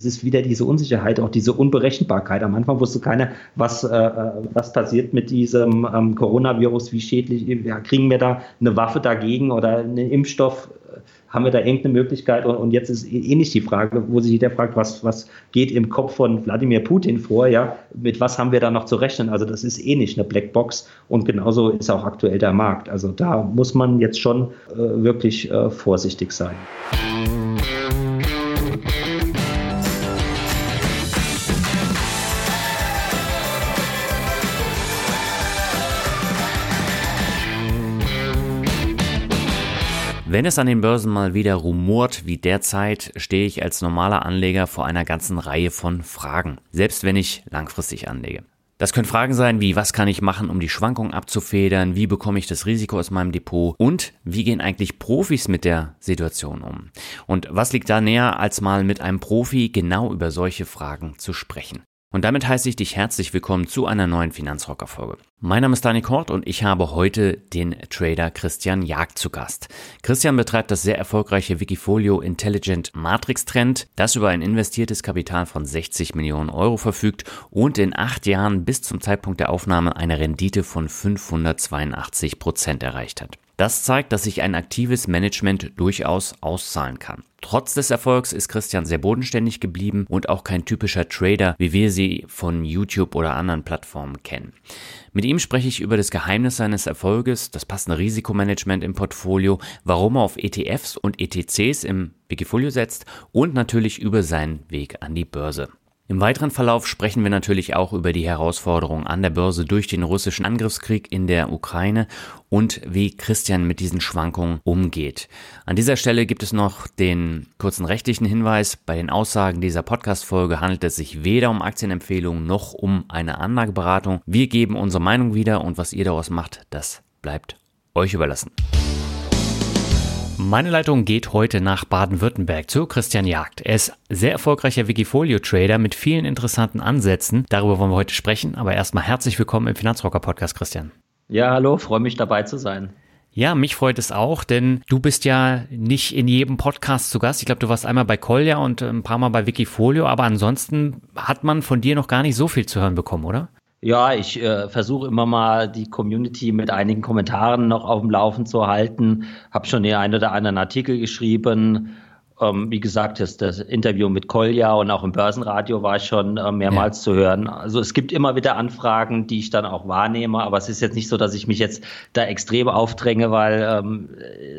Es ist wieder diese Unsicherheit, auch diese Unberechenbarkeit. Am Anfang wusste keiner, was, äh, äh, was passiert mit diesem ähm, Coronavirus, wie schädlich, ja, kriegen wir da eine Waffe dagegen oder einen Impfstoff, haben wir da irgendeine Möglichkeit? Und, und jetzt ist ähnlich die Frage, wo sich jeder fragt, was, was geht im Kopf von Wladimir Putin vor, ja, mit was haben wir da noch zu rechnen? Also das ist eh nicht eine Blackbox und genauso ist auch aktuell der Markt. Also da muss man jetzt schon äh, wirklich äh, vorsichtig sein. Wenn es an den Börsen mal wieder rumort wie derzeit, stehe ich als normaler Anleger vor einer ganzen Reihe von Fragen, selbst wenn ich langfristig anlege. Das können Fragen sein wie, was kann ich machen, um die Schwankungen abzufedern, wie bekomme ich das Risiko aus meinem Depot und wie gehen eigentlich Profis mit der Situation um? Und was liegt da näher, als mal mit einem Profi genau über solche Fragen zu sprechen? Und damit heiße ich dich herzlich willkommen zu einer neuen Finanzrocker-Folge. Mein Name ist Dani Kort und ich habe heute den Trader Christian Jagd zu Gast. Christian betreibt das sehr erfolgreiche Wikifolio Intelligent Matrix Trend, das über ein investiertes Kapital von 60 Millionen Euro verfügt und in acht Jahren bis zum Zeitpunkt der Aufnahme eine Rendite von 582 Prozent erreicht hat. Das zeigt, dass sich ein aktives Management durchaus auszahlen kann. Trotz des Erfolgs ist Christian sehr bodenständig geblieben und auch kein typischer Trader, wie wir sie von YouTube oder anderen Plattformen kennen. Mit ihm spreche ich über das Geheimnis seines Erfolges, das passende Risikomanagement im Portfolio, warum er auf ETFs und ETCs im Wikifolio setzt und natürlich über seinen Weg an die Börse. Im weiteren Verlauf sprechen wir natürlich auch über die Herausforderungen an der Börse durch den russischen Angriffskrieg in der Ukraine und wie Christian mit diesen Schwankungen umgeht. An dieser Stelle gibt es noch den kurzen rechtlichen Hinweis. Bei den Aussagen dieser Podcast-Folge handelt es sich weder um Aktienempfehlungen noch um eine Anlageberatung. Wir geben unsere Meinung wieder und was ihr daraus macht, das bleibt euch überlassen. Meine Leitung geht heute nach Baden-Württemberg zu Christian Jagd. Er ist sehr erfolgreicher Wikifolio-Trader mit vielen interessanten Ansätzen. Darüber wollen wir heute sprechen. Aber erstmal herzlich willkommen im Finanzrocker-Podcast, Christian. Ja, hallo, freue mich dabei zu sein. Ja, mich freut es auch, denn du bist ja nicht in jedem Podcast zu Gast. Ich glaube, du warst einmal bei Kolja und ein paar Mal bei Wikifolio, aber ansonsten hat man von dir noch gar nicht so viel zu hören bekommen, oder? Ja, ich äh, versuche immer mal die Community mit einigen Kommentaren noch auf dem Laufen zu halten. Habe schon den einen oder anderen Artikel geschrieben. Ähm, wie gesagt, das, das, Interview mit Kolja und auch im Börsenradio war ich schon äh, mehrmals ja. zu hören. Also es gibt immer wieder Anfragen, die ich dann auch wahrnehme, aber es ist jetzt nicht so, dass ich mich jetzt da extrem aufdränge, weil ähm,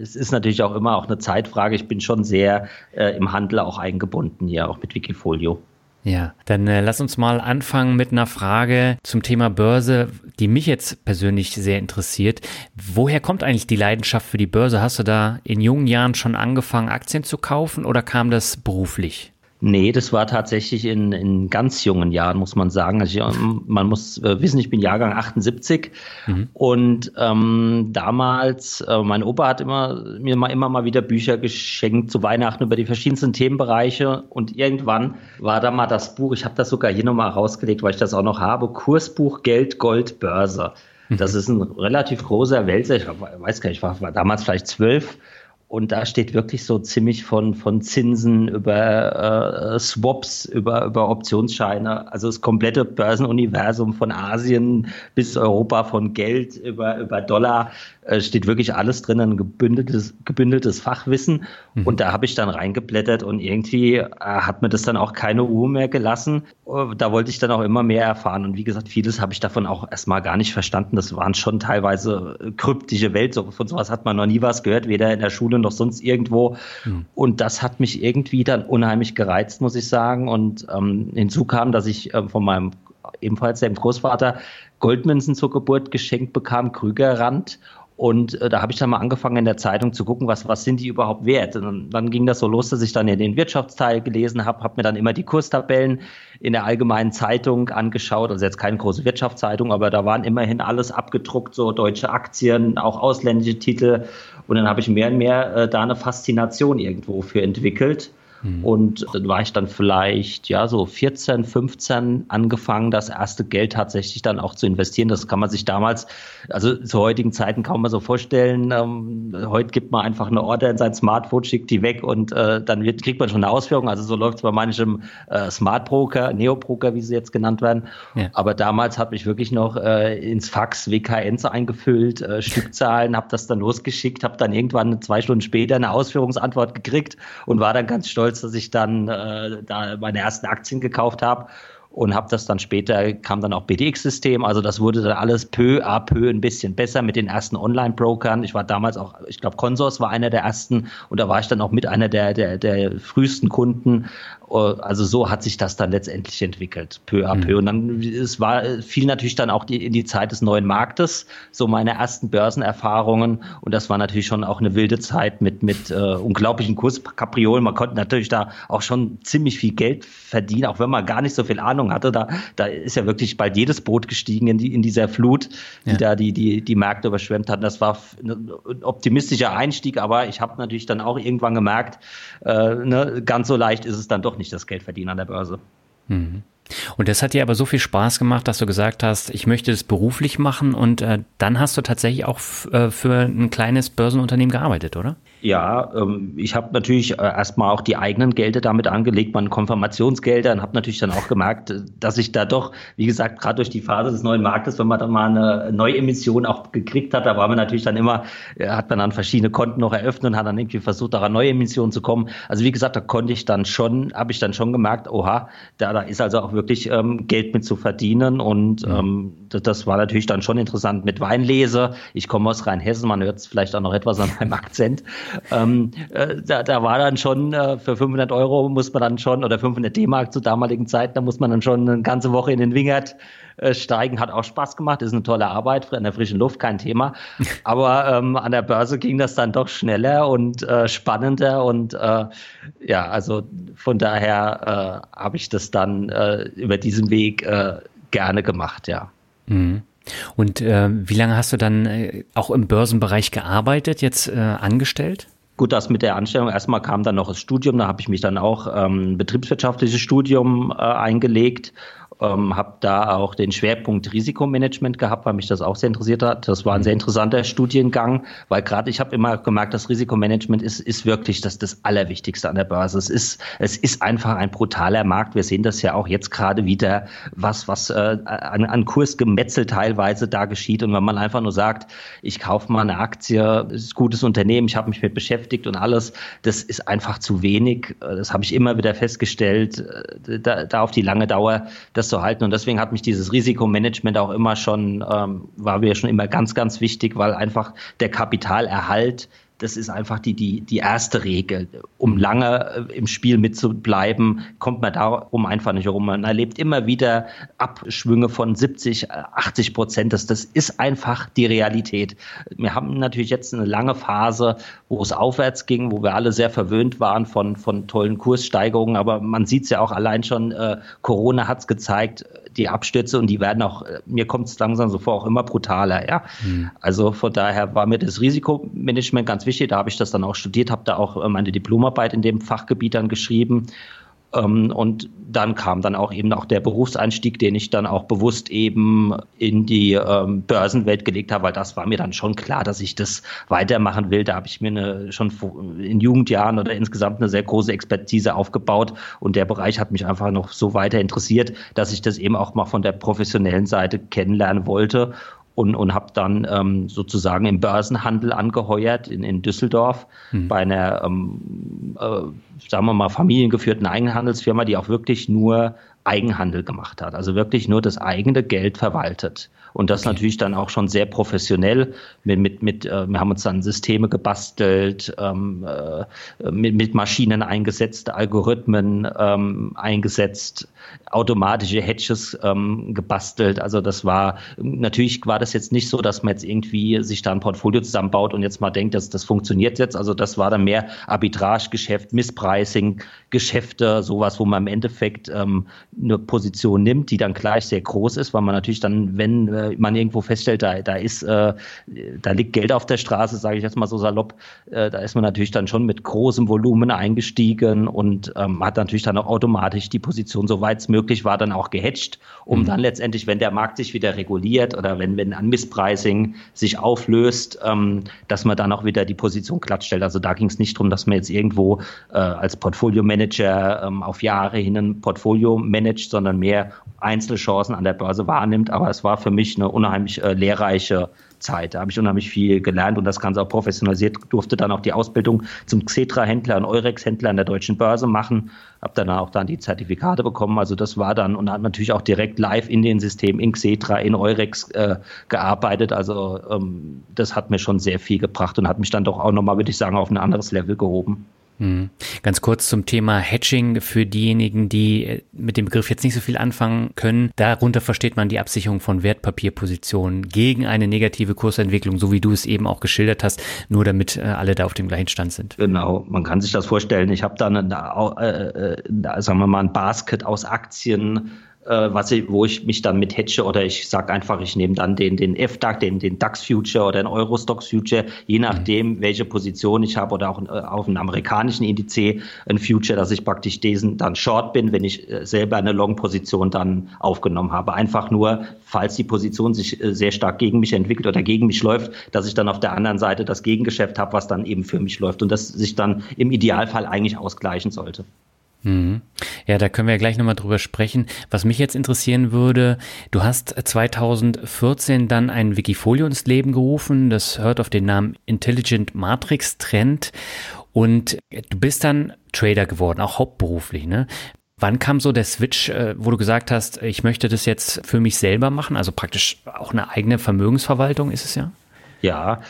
es ist natürlich auch immer auch eine Zeitfrage. Ich bin schon sehr äh, im Handel auch eingebunden hier, auch mit Wikifolio. Ja, dann äh, lass uns mal anfangen mit einer Frage zum Thema Börse, die mich jetzt persönlich sehr interessiert. Woher kommt eigentlich die Leidenschaft für die Börse? Hast du da in jungen Jahren schon angefangen, Aktien zu kaufen oder kam das beruflich? Nee, das war tatsächlich in, in ganz jungen Jahren, muss man sagen. Also ich, man muss äh, wissen, ich bin Jahrgang 78 mhm. und ähm, damals, äh, mein Opa hat immer, mir mal immer mal wieder Bücher geschenkt zu Weihnachten über die verschiedensten Themenbereiche und irgendwann war da mal das Buch, ich habe das sogar hier nochmal rausgelegt, weil ich das auch noch habe, Kursbuch Geld, Gold, Börse. Mhm. Das ist ein relativ großer Wälzer, ich weiß gar nicht, ich war damals vielleicht zwölf und da steht wirklich so ziemlich von, von Zinsen über äh, Swaps, über, über Optionsscheine, also das komplette Börsenuniversum von Asien bis Europa, von Geld über, über Dollar äh, steht wirklich alles drin, ein gebündeltes, gebündeltes Fachwissen. Mhm. Und da habe ich dann reingeblättert und irgendwie äh, hat mir das dann auch keine Ruhe mehr gelassen. Äh, da wollte ich dann auch immer mehr erfahren. Und wie gesagt, vieles habe ich davon auch erstmal gar nicht verstanden. Das waren schon teilweise kryptische Welt. So, von sowas hat man noch nie was gehört, weder in der Schule noch sonst irgendwo. Mhm. Und das hat mich irgendwie dann unheimlich gereizt, muss ich sagen. Und ähm, hinzu kam, dass ich äh, von meinem ebenfalls dem Großvater Goldmünzen zur Geburt geschenkt bekam, Krügerrand. Und äh, da habe ich dann mal angefangen in der Zeitung zu gucken, was, was sind die überhaupt wert. Und dann, ging das so los, dass ich dann in den Wirtschaftsteil gelesen habe, habe mir dann immer die Kurstabellen in der allgemeinen Zeitung angeschaut. Also jetzt keine große Wirtschaftszeitung, aber da waren immerhin alles abgedruckt, so deutsche Aktien, auch ausländische Titel. Und dann habe ich mehr und mehr äh, da eine Faszination irgendwo für entwickelt. Mhm. Und dann war ich dann vielleicht, ja, so 14, 15 angefangen, das erste Geld tatsächlich dann auch zu investieren. Das kann man sich damals, also zu heutigen Zeiten kaum mal so vorstellen. Ähm, heute gibt man einfach eine Order in sein Smartphone, schickt die weg und äh, dann wird, kriegt man schon eine Ausführung. Also so läuft es bei manchem äh, Smart Broker, Neo Broker, wie sie jetzt genannt werden. Ja. Aber damals habe ich wirklich noch äh, ins Fax WKNs eingefüllt, äh, Stückzahlen, habe das dann losgeschickt, habe dann irgendwann zwei Stunden später eine Ausführungsantwort gekriegt und war dann ganz stolz, dass ich dann äh, da meine ersten Aktien gekauft habe und habe das dann später, kam dann auch BDX-System, also das wurde dann alles peu à peu ein bisschen besser mit den ersten Online-Brokern. Ich war damals auch, ich glaube, Consors war einer der ersten und da war ich dann auch mit einer der, der, der frühesten Kunden also so hat sich das dann letztendlich entwickelt, peu à peu. Mhm. Und dann, es war, fiel natürlich dann auch die, in die Zeit des neuen Marktes, so meine ersten Börsenerfahrungen. Und das war natürlich schon auch eine wilde Zeit mit, mit äh, unglaublichen Kurskapriolen. Man konnte natürlich da auch schon ziemlich viel Geld verdienen, auch wenn man gar nicht so viel Ahnung hatte. Da, da ist ja wirklich bald jedes Boot gestiegen in, die, in dieser Flut, die ja. da die, die, die Märkte überschwemmt hat. Das war ein optimistischer Einstieg, aber ich habe natürlich dann auch irgendwann gemerkt, äh, ne, ganz so leicht ist es dann doch nicht das Geld verdienen an der Börse. Mhm. Und das hat dir aber so viel Spaß gemacht, dass du gesagt hast, ich möchte das beruflich machen und äh, dann hast du tatsächlich auch äh, für ein kleines Börsenunternehmen gearbeitet, oder? Ja, ähm, ich habe natürlich äh, erstmal auch die eigenen Gelder damit angelegt, meine Konfirmationsgelder und habe natürlich dann auch gemerkt, äh, dass ich da doch, wie gesagt, gerade durch die Phase des neuen Marktes, wenn man dann mal eine Neuemission auch gekriegt hat, da war man natürlich dann immer, äh, hat man dann verschiedene Konten noch eröffnet und hat dann irgendwie versucht, da an neue Emissionen zu kommen. Also wie gesagt, da konnte ich dann schon, habe ich dann schon gemerkt, oha, da, da ist also auch wirklich ähm, Geld mit zu verdienen und mhm. ähm, das, das, war natürlich dann schon interessant mit Weinlese. Ich komme aus Rheinhessen, man hört es vielleicht auch noch etwas an meinem Akzent. Ähm, äh, da, da war dann schon äh, für 500 Euro muss man dann schon oder 500 D-Mark zu damaligen Zeiten, da muss man dann schon eine ganze Woche in den Wingert äh, steigen. Hat auch Spaß gemacht, ist eine tolle Arbeit in der frischen Luft, kein Thema. Aber ähm, an der Börse ging das dann doch schneller und äh, spannender und äh, ja, also von daher äh, habe ich das dann äh, über diesen Weg äh, gerne gemacht, ja. Mhm. Und äh, wie lange hast du dann äh, auch im Börsenbereich gearbeitet, jetzt äh, angestellt? Gut, das mit der Anstellung, erstmal kam dann noch das Studium, da habe ich mich dann auch ähm, betriebswirtschaftliches Studium äh, eingelegt ähm, habe da auch den Schwerpunkt Risikomanagement gehabt, weil mich das auch sehr interessiert hat. Das war ein sehr interessanter Studiengang, weil gerade ich habe immer gemerkt, das Risikomanagement ist, ist wirklich das, das Allerwichtigste an der Börse. Es ist, es ist einfach ein brutaler Markt. Wir sehen das ja auch jetzt gerade wieder, was, was äh, an, an Kursgemetzel teilweise da geschieht. Und wenn man einfach nur sagt, ich kaufe mal eine Aktie, ist ein gutes Unternehmen, ich habe mich mit beschäftigt und alles, das ist einfach zu wenig. Das habe ich immer wieder festgestellt, äh, da, da auf die lange Dauer. Das zu halten. Und deswegen hat mich dieses Risikomanagement auch immer schon, ähm, war mir schon immer ganz, ganz wichtig, weil einfach der Kapitalerhalt das ist einfach die, die, die erste Regel. Um lange äh, im Spiel mitzubleiben, kommt man darum einfach nicht herum. Man erlebt immer wieder Abschwünge von 70, 80 Prozent. Das, das ist einfach die Realität. Wir haben natürlich jetzt eine lange Phase, wo es aufwärts ging, wo wir alle sehr verwöhnt waren von, von tollen Kurssteigerungen. Aber man sieht es ja auch allein schon, äh, Corona hat es gezeigt, die Abstürze und die werden auch, äh, mir kommt es langsam so vor, auch immer brutaler. Ja? Mhm. Also von daher war mir das Risikomanagement ganz wichtig. Da habe ich das dann auch studiert, habe da auch äh, meine Diplomarbeit in dem Fachgebiet dann geschrieben ähm, und dann kam dann auch eben auch der Berufseinstieg, den ich dann auch bewusst eben in die ähm, Börsenwelt gelegt habe, weil das war mir dann schon klar, dass ich das weitermachen will. Da habe ich mir eine, schon in Jugendjahren oder insgesamt eine sehr große Expertise aufgebaut und der Bereich hat mich einfach noch so weiter interessiert, dass ich das eben auch mal von der professionellen Seite kennenlernen wollte und, und habe dann ähm, sozusagen im Börsenhandel angeheuert in, in Düsseldorf mhm. bei einer, ähm, äh, sagen wir mal, familiengeführten Eigenhandelsfirma, die auch wirklich nur Eigenhandel gemacht hat, also wirklich nur das eigene Geld verwaltet. Und das okay. natürlich dann auch schon sehr professionell. Mit, mit, mit, äh, wir haben uns dann Systeme gebastelt, ähm, äh, mit, mit Maschinen eingesetzt, Algorithmen ähm, eingesetzt, automatische Hedges ähm, gebastelt. Also das war, natürlich war das jetzt nicht so, dass man jetzt irgendwie sich da ein Portfolio zusammenbaut und jetzt mal denkt, dass das funktioniert jetzt. Also das war dann mehr Arbitragegeschäft, Misspricing, Geschäfte, sowas, wo man im Endeffekt ähm, eine Position nimmt, die dann gleich sehr groß ist, weil man natürlich dann, wenn äh, man irgendwo feststellt, da, da ist, äh, da liegt Geld auf der Straße, sage ich jetzt mal so salopp, äh, da ist man natürlich dann schon mit großem Volumen eingestiegen und ähm, hat natürlich dann auch automatisch die Position, soweit es möglich war, dann auch gehatcht, um mhm. dann letztendlich, wenn der Markt sich wieder reguliert oder wenn, wenn ein Misspricing sich auflöst, ähm, dass man dann auch wieder die Position glatt stellt. Also da ging es nicht darum, dass man jetzt irgendwo äh, als Portfolio-Manager ähm, auf Jahre hin ein Portfolio managt, sondern mehr Einzelchancen an der Börse wahrnimmt. Aber es war für mich eine unheimlich äh, lehrreiche Zeit. Da habe ich unheimlich viel gelernt und das Ganze auch professionalisiert. Durfte dann auch die Ausbildung zum Xetra-Händler und Eurex-Händler an der deutschen Börse machen. Habe dann auch dann die Zertifikate bekommen. Also das war dann und hat natürlich auch direkt live in den Systemen in Xetra, in Eurex äh, gearbeitet. Also ähm, das hat mir schon sehr viel gebracht und hat mich dann doch auch nochmal, würde ich sagen, auf ein anderes Level gehoben. Hm. Ganz kurz zum Thema Hedging für diejenigen, die äh, mit dem Begriff jetzt nicht so viel anfangen können. Darunter versteht man die Absicherung von Wertpapierpositionen gegen eine negative Kursentwicklung, so wie du es eben auch geschildert hast, nur damit äh, alle da auf dem gleichen Stand sind. Genau, man kann sich das vorstellen. Ich habe dann, äh, äh, sagen wir mal, ein Basket aus Aktien, äh, was ich, wo ich mich dann mit hedge oder ich sage einfach, ich nehme dann den, den FDAX, den, den DAX Future oder den Eurostox Future, je nachdem, mhm. welche Position ich habe oder auch äh, auf einem amerikanischen Indiz ein Future, dass ich praktisch diesen dann short bin, wenn ich äh, selber eine Long-Position dann aufgenommen habe. Einfach nur, falls die Position sich äh, sehr stark gegen mich entwickelt oder gegen mich läuft, dass ich dann auf der anderen Seite das Gegengeschäft habe, was dann eben für mich läuft und das sich dann im Idealfall eigentlich ausgleichen sollte. Mhm. Ja, da können wir ja gleich nochmal drüber sprechen. Was mich jetzt interessieren würde, du hast 2014 dann ein Wikifolio ins Leben gerufen, das hört auf den Namen Intelligent Matrix Trend und du bist dann Trader geworden, auch hauptberuflich, ne? Wann kam so der Switch, äh, wo du gesagt hast, ich möchte das jetzt für mich selber machen, also praktisch auch eine eigene Vermögensverwaltung ist es ja? Ja,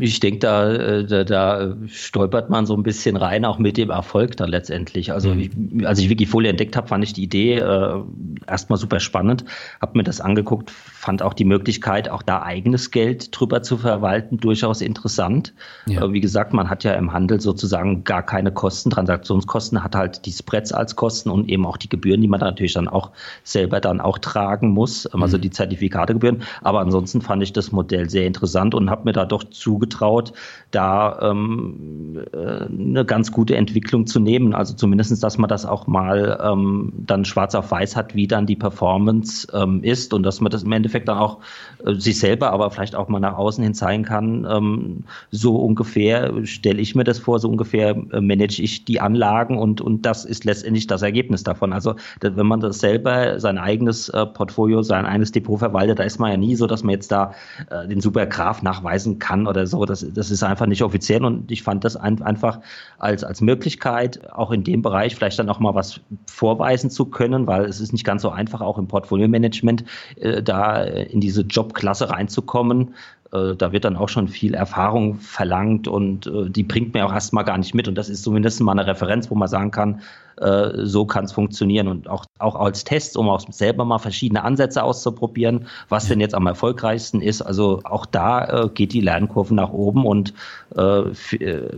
ich denke, da, äh, da, da stolpert man so ein bisschen rein, auch mit dem Erfolg dann letztendlich. Also mhm. ich, als ich Wikifolie entdeckt habe, fand ich die Idee äh, erstmal super spannend, habe mir das angeguckt, fand auch die Möglichkeit, auch da eigenes Geld drüber zu verwalten, durchaus interessant. Ja. Äh, wie gesagt, man hat ja im Handel sozusagen gar keine Kosten, Transaktionskosten, hat halt die Spreads als Kosten und eben auch die Gebühren, die man da natürlich dann auch selber dann auch tragen muss, ähm, also mhm. die Zertifikategebühren. Aber ansonsten fand ich das Modell sehr interessant und habe mir da doch zugetraut, da ähm, äh, eine ganz gute Entwicklung zu nehmen. Also zumindestens, dass man das auch mal ähm, dann schwarz auf weiß hat, wie dann die Performance ähm, ist und dass man das im Endeffekt dann auch äh, sich selber, aber vielleicht auch mal nach außen hin zeigen kann. Ähm, so ungefähr stelle ich mir das vor, so ungefähr äh, manage ich die Anlagen und, und das ist letztendlich das Ergebnis davon. Also wenn man das selber, sein eigenes äh, Portfolio, sein eigenes Depot verwaltet, da ist man ja nie so, dass man jetzt da äh, den Supergraf nachweisen kann oder so. Das, das ist einfach nicht offiziell und ich fand das ein, einfach als, als Möglichkeit, auch in dem Bereich vielleicht dann auch mal was vorweisen zu können, weil es ist nicht ganz so einfach, auch im Portfolio-Management äh, da in diese Jobklasse reinzukommen. Äh, da wird dann auch schon viel Erfahrung verlangt und äh, die bringt mir auch erstmal gar nicht mit. Und das ist zumindest mal eine Referenz, wo man sagen kann, äh, so kann es funktionieren und auch, auch als Test, um auch selber mal verschiedene Ansätze auszuprobieren, was denn jetzt am erfolgreichsten ist. Also auch da äh, geht die Lernkurve nach oben und äh, äh,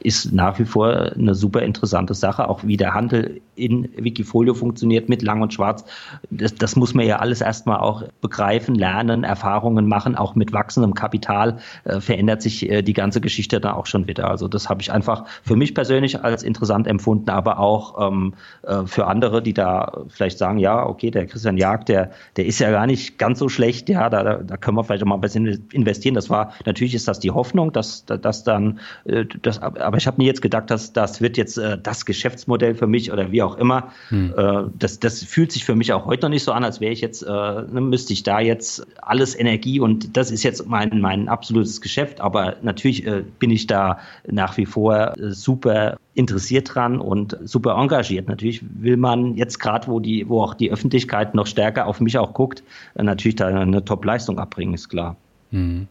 ist nach wie vor eine super interessante Sache. Auch wie der Handel in Wikifolio funktioniert mit Lang und Schwarz, das, das muss man ja alles erstmal auch begreifen, lernen, Erfahrungen machen. Auch mit wachsendem Kapital äh, verändert sich die ganze Geschichte da auch schon wieder. Also das habe ich einfach für mich persönlich als interessant empfunden, aber auch ähm, äh, für andere, die da vielleicht sagen, ja, okay, der Christian Jagd, der, der ist ja gar nicht ganz so schlecht, ja, da, da können wir vielleicht auch mal ein bisschen investieren. Das war, natürlich ist das die Hoffnung, dass, dass dann, äh, das, aber ich habe nie jetzt gedacht, dass das wird jetzt äh, das Geschäftsmodell für mich oder wie auch immer. Hm. Äh, das, das fühlt sich für mich auch heute noch nicht so an, als wäre ich jetzt, äh, ne, müsste ich da jetzt alles Energie und das ist jetzt mein, mein absolutes Geschäft, aber natürlich äh, bin ich da nach wie vor äh, super interessiert dran und super engagiert. Natürlich will man jetzt gerade, wo die, wo auch die Öffentlichkeit noch stärker auf mich auch guckt, natürlich da eine Top-Leistung abbringen, ist klar. Mhm.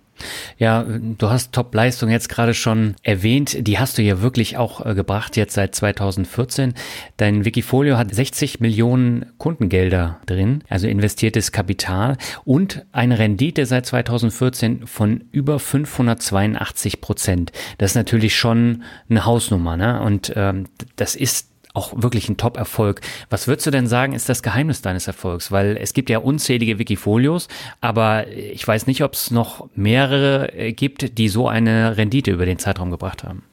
Ja, du hast Top-Leistung jetzt gerade schon erwähnt. Die hast du ja wirklich auch äh, gebracht jetzt seit 2014. Dein Wikifolio hat 60 Millionen Kundengelder drin, also investiertes Kapital und eine Rendite seit 2014 von über 582 Prozent. Das ist natürlich schon eine Hausnummer, ne? Und ähm, das ist auch wirklich ein Top-Erfolg. Was würdest du denn sagen, ist das Geheimnis deines Erfolgs? Weil es gibt ja unzählige Wikifolios, aber ich weiß nicht, ob es noch mehrere äh, gibt, die so eine Rendite über den Zeitraum gebracht haben.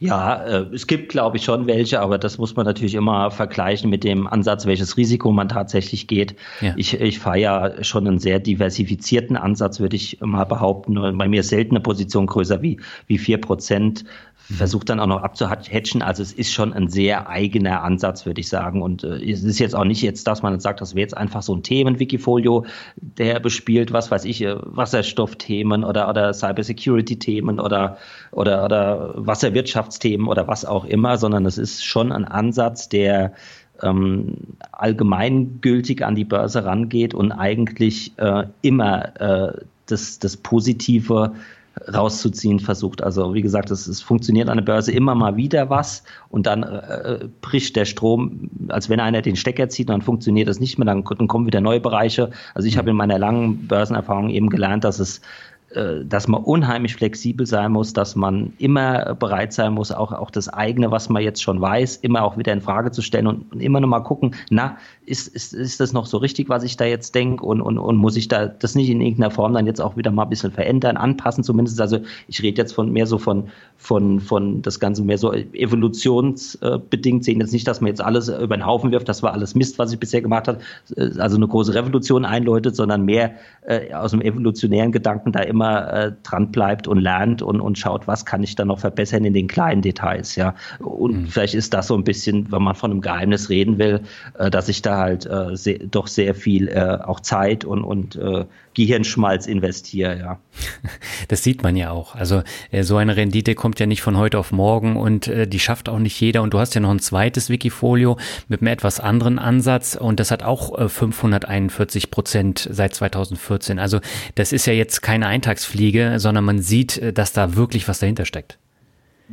Ja, äh, es gibt, glaube ich, schon welche, aber das muss man natürlich immer vergleichen mit dem Ansatz, welches Risiko man tatsächlich geht. Ja. Ich, ich fahre ja schon einen sehr diversifizierten Ansatz, würde ich mal behaupten. Bei mir ist selten eine Position größer wie, wie 4 Prozent versucht dann auch noch abzuhatchen. Also es ist schon ein sehr eigener Ansatz, würde ich sagen. Und äh, es ist jetzt auch nicht jetzt, dass man sagt, das wäre jetzt einfach so ein Themen-Wikifolio, der bespielt, was weiß ich, äh, Wasserstoffthemen oder, oder Cybersecurity-Themen oder, oder, oder Wasserwirtschaftsthemen oder was auch immer, sondern es ist schon ein Ansatz, der ähm, allgemeingültig an die Börse rangeht und eigentlich äh, immer äh, das, das Positive rauszuziehen versucht. Also wie gesagt, es, es funktioniert an der Börse immer mal wieder was und dann äh, bricht der Strom, als wenn einer den Stecker zieht, dann funktioniert das nicht mehr, dann, dann kommen wieder neue Bereiche. Also ich habe in meiner langen Börsenerfahrung eben gelernt, dass es äh, dass man unheimlich flexibel sein muss, dass man immer bereit sein muss, auch, auch das eigene, was man jetzt schon weiß, immer auch wieder in Frage zu stellen und, immer noch mal gucken, na, ist, ist, ist das noch so richtig, was ich da jetzt denke und, und, und muss ich da das nicht in irgendeiner Form dann jetzt auch wieder mal ein bisschen verändern, anpassen zumindest. Also ich rede jetzt von mehr so von, von, von das Ganze mehr so evolutionsbedingt sehen. Jetzt nicht, dass man jetzt alles über den Haufen wirft, das war alles Mist, was ich bisher gemacht habe, also eine große Revolution einläutet, sondern mehr äh, aus dem evolutionären Gedanken da immer äh, dran bleibt und lernt und, und schaut, was kann ich da noch verbessern in den kleinen Details. Ja. Und mhm. vielleicht ist das so ein bisschen, wenn man von einem Geheimnis reden will, äh, dass ich da halt äh, sehr, doch sehr viel äh, auch Zeit und, und äh, Gehirnschmalz investiere, ja. Das sieht man ja auch. Also äh, so eine Rendite kommt ja nicht von heute auf morgen und äh, die schafft auch nicht jeder. Und du hast ja noch ein zweites Wikifolio mit einem etwas anderen Ansatz und das hat auch äh, 541 Prozent seit 2014. Also das ist ja jetzt keine Eintagsfliege, sondern man sieht, äh, dass da wirklich was dahinter steckt.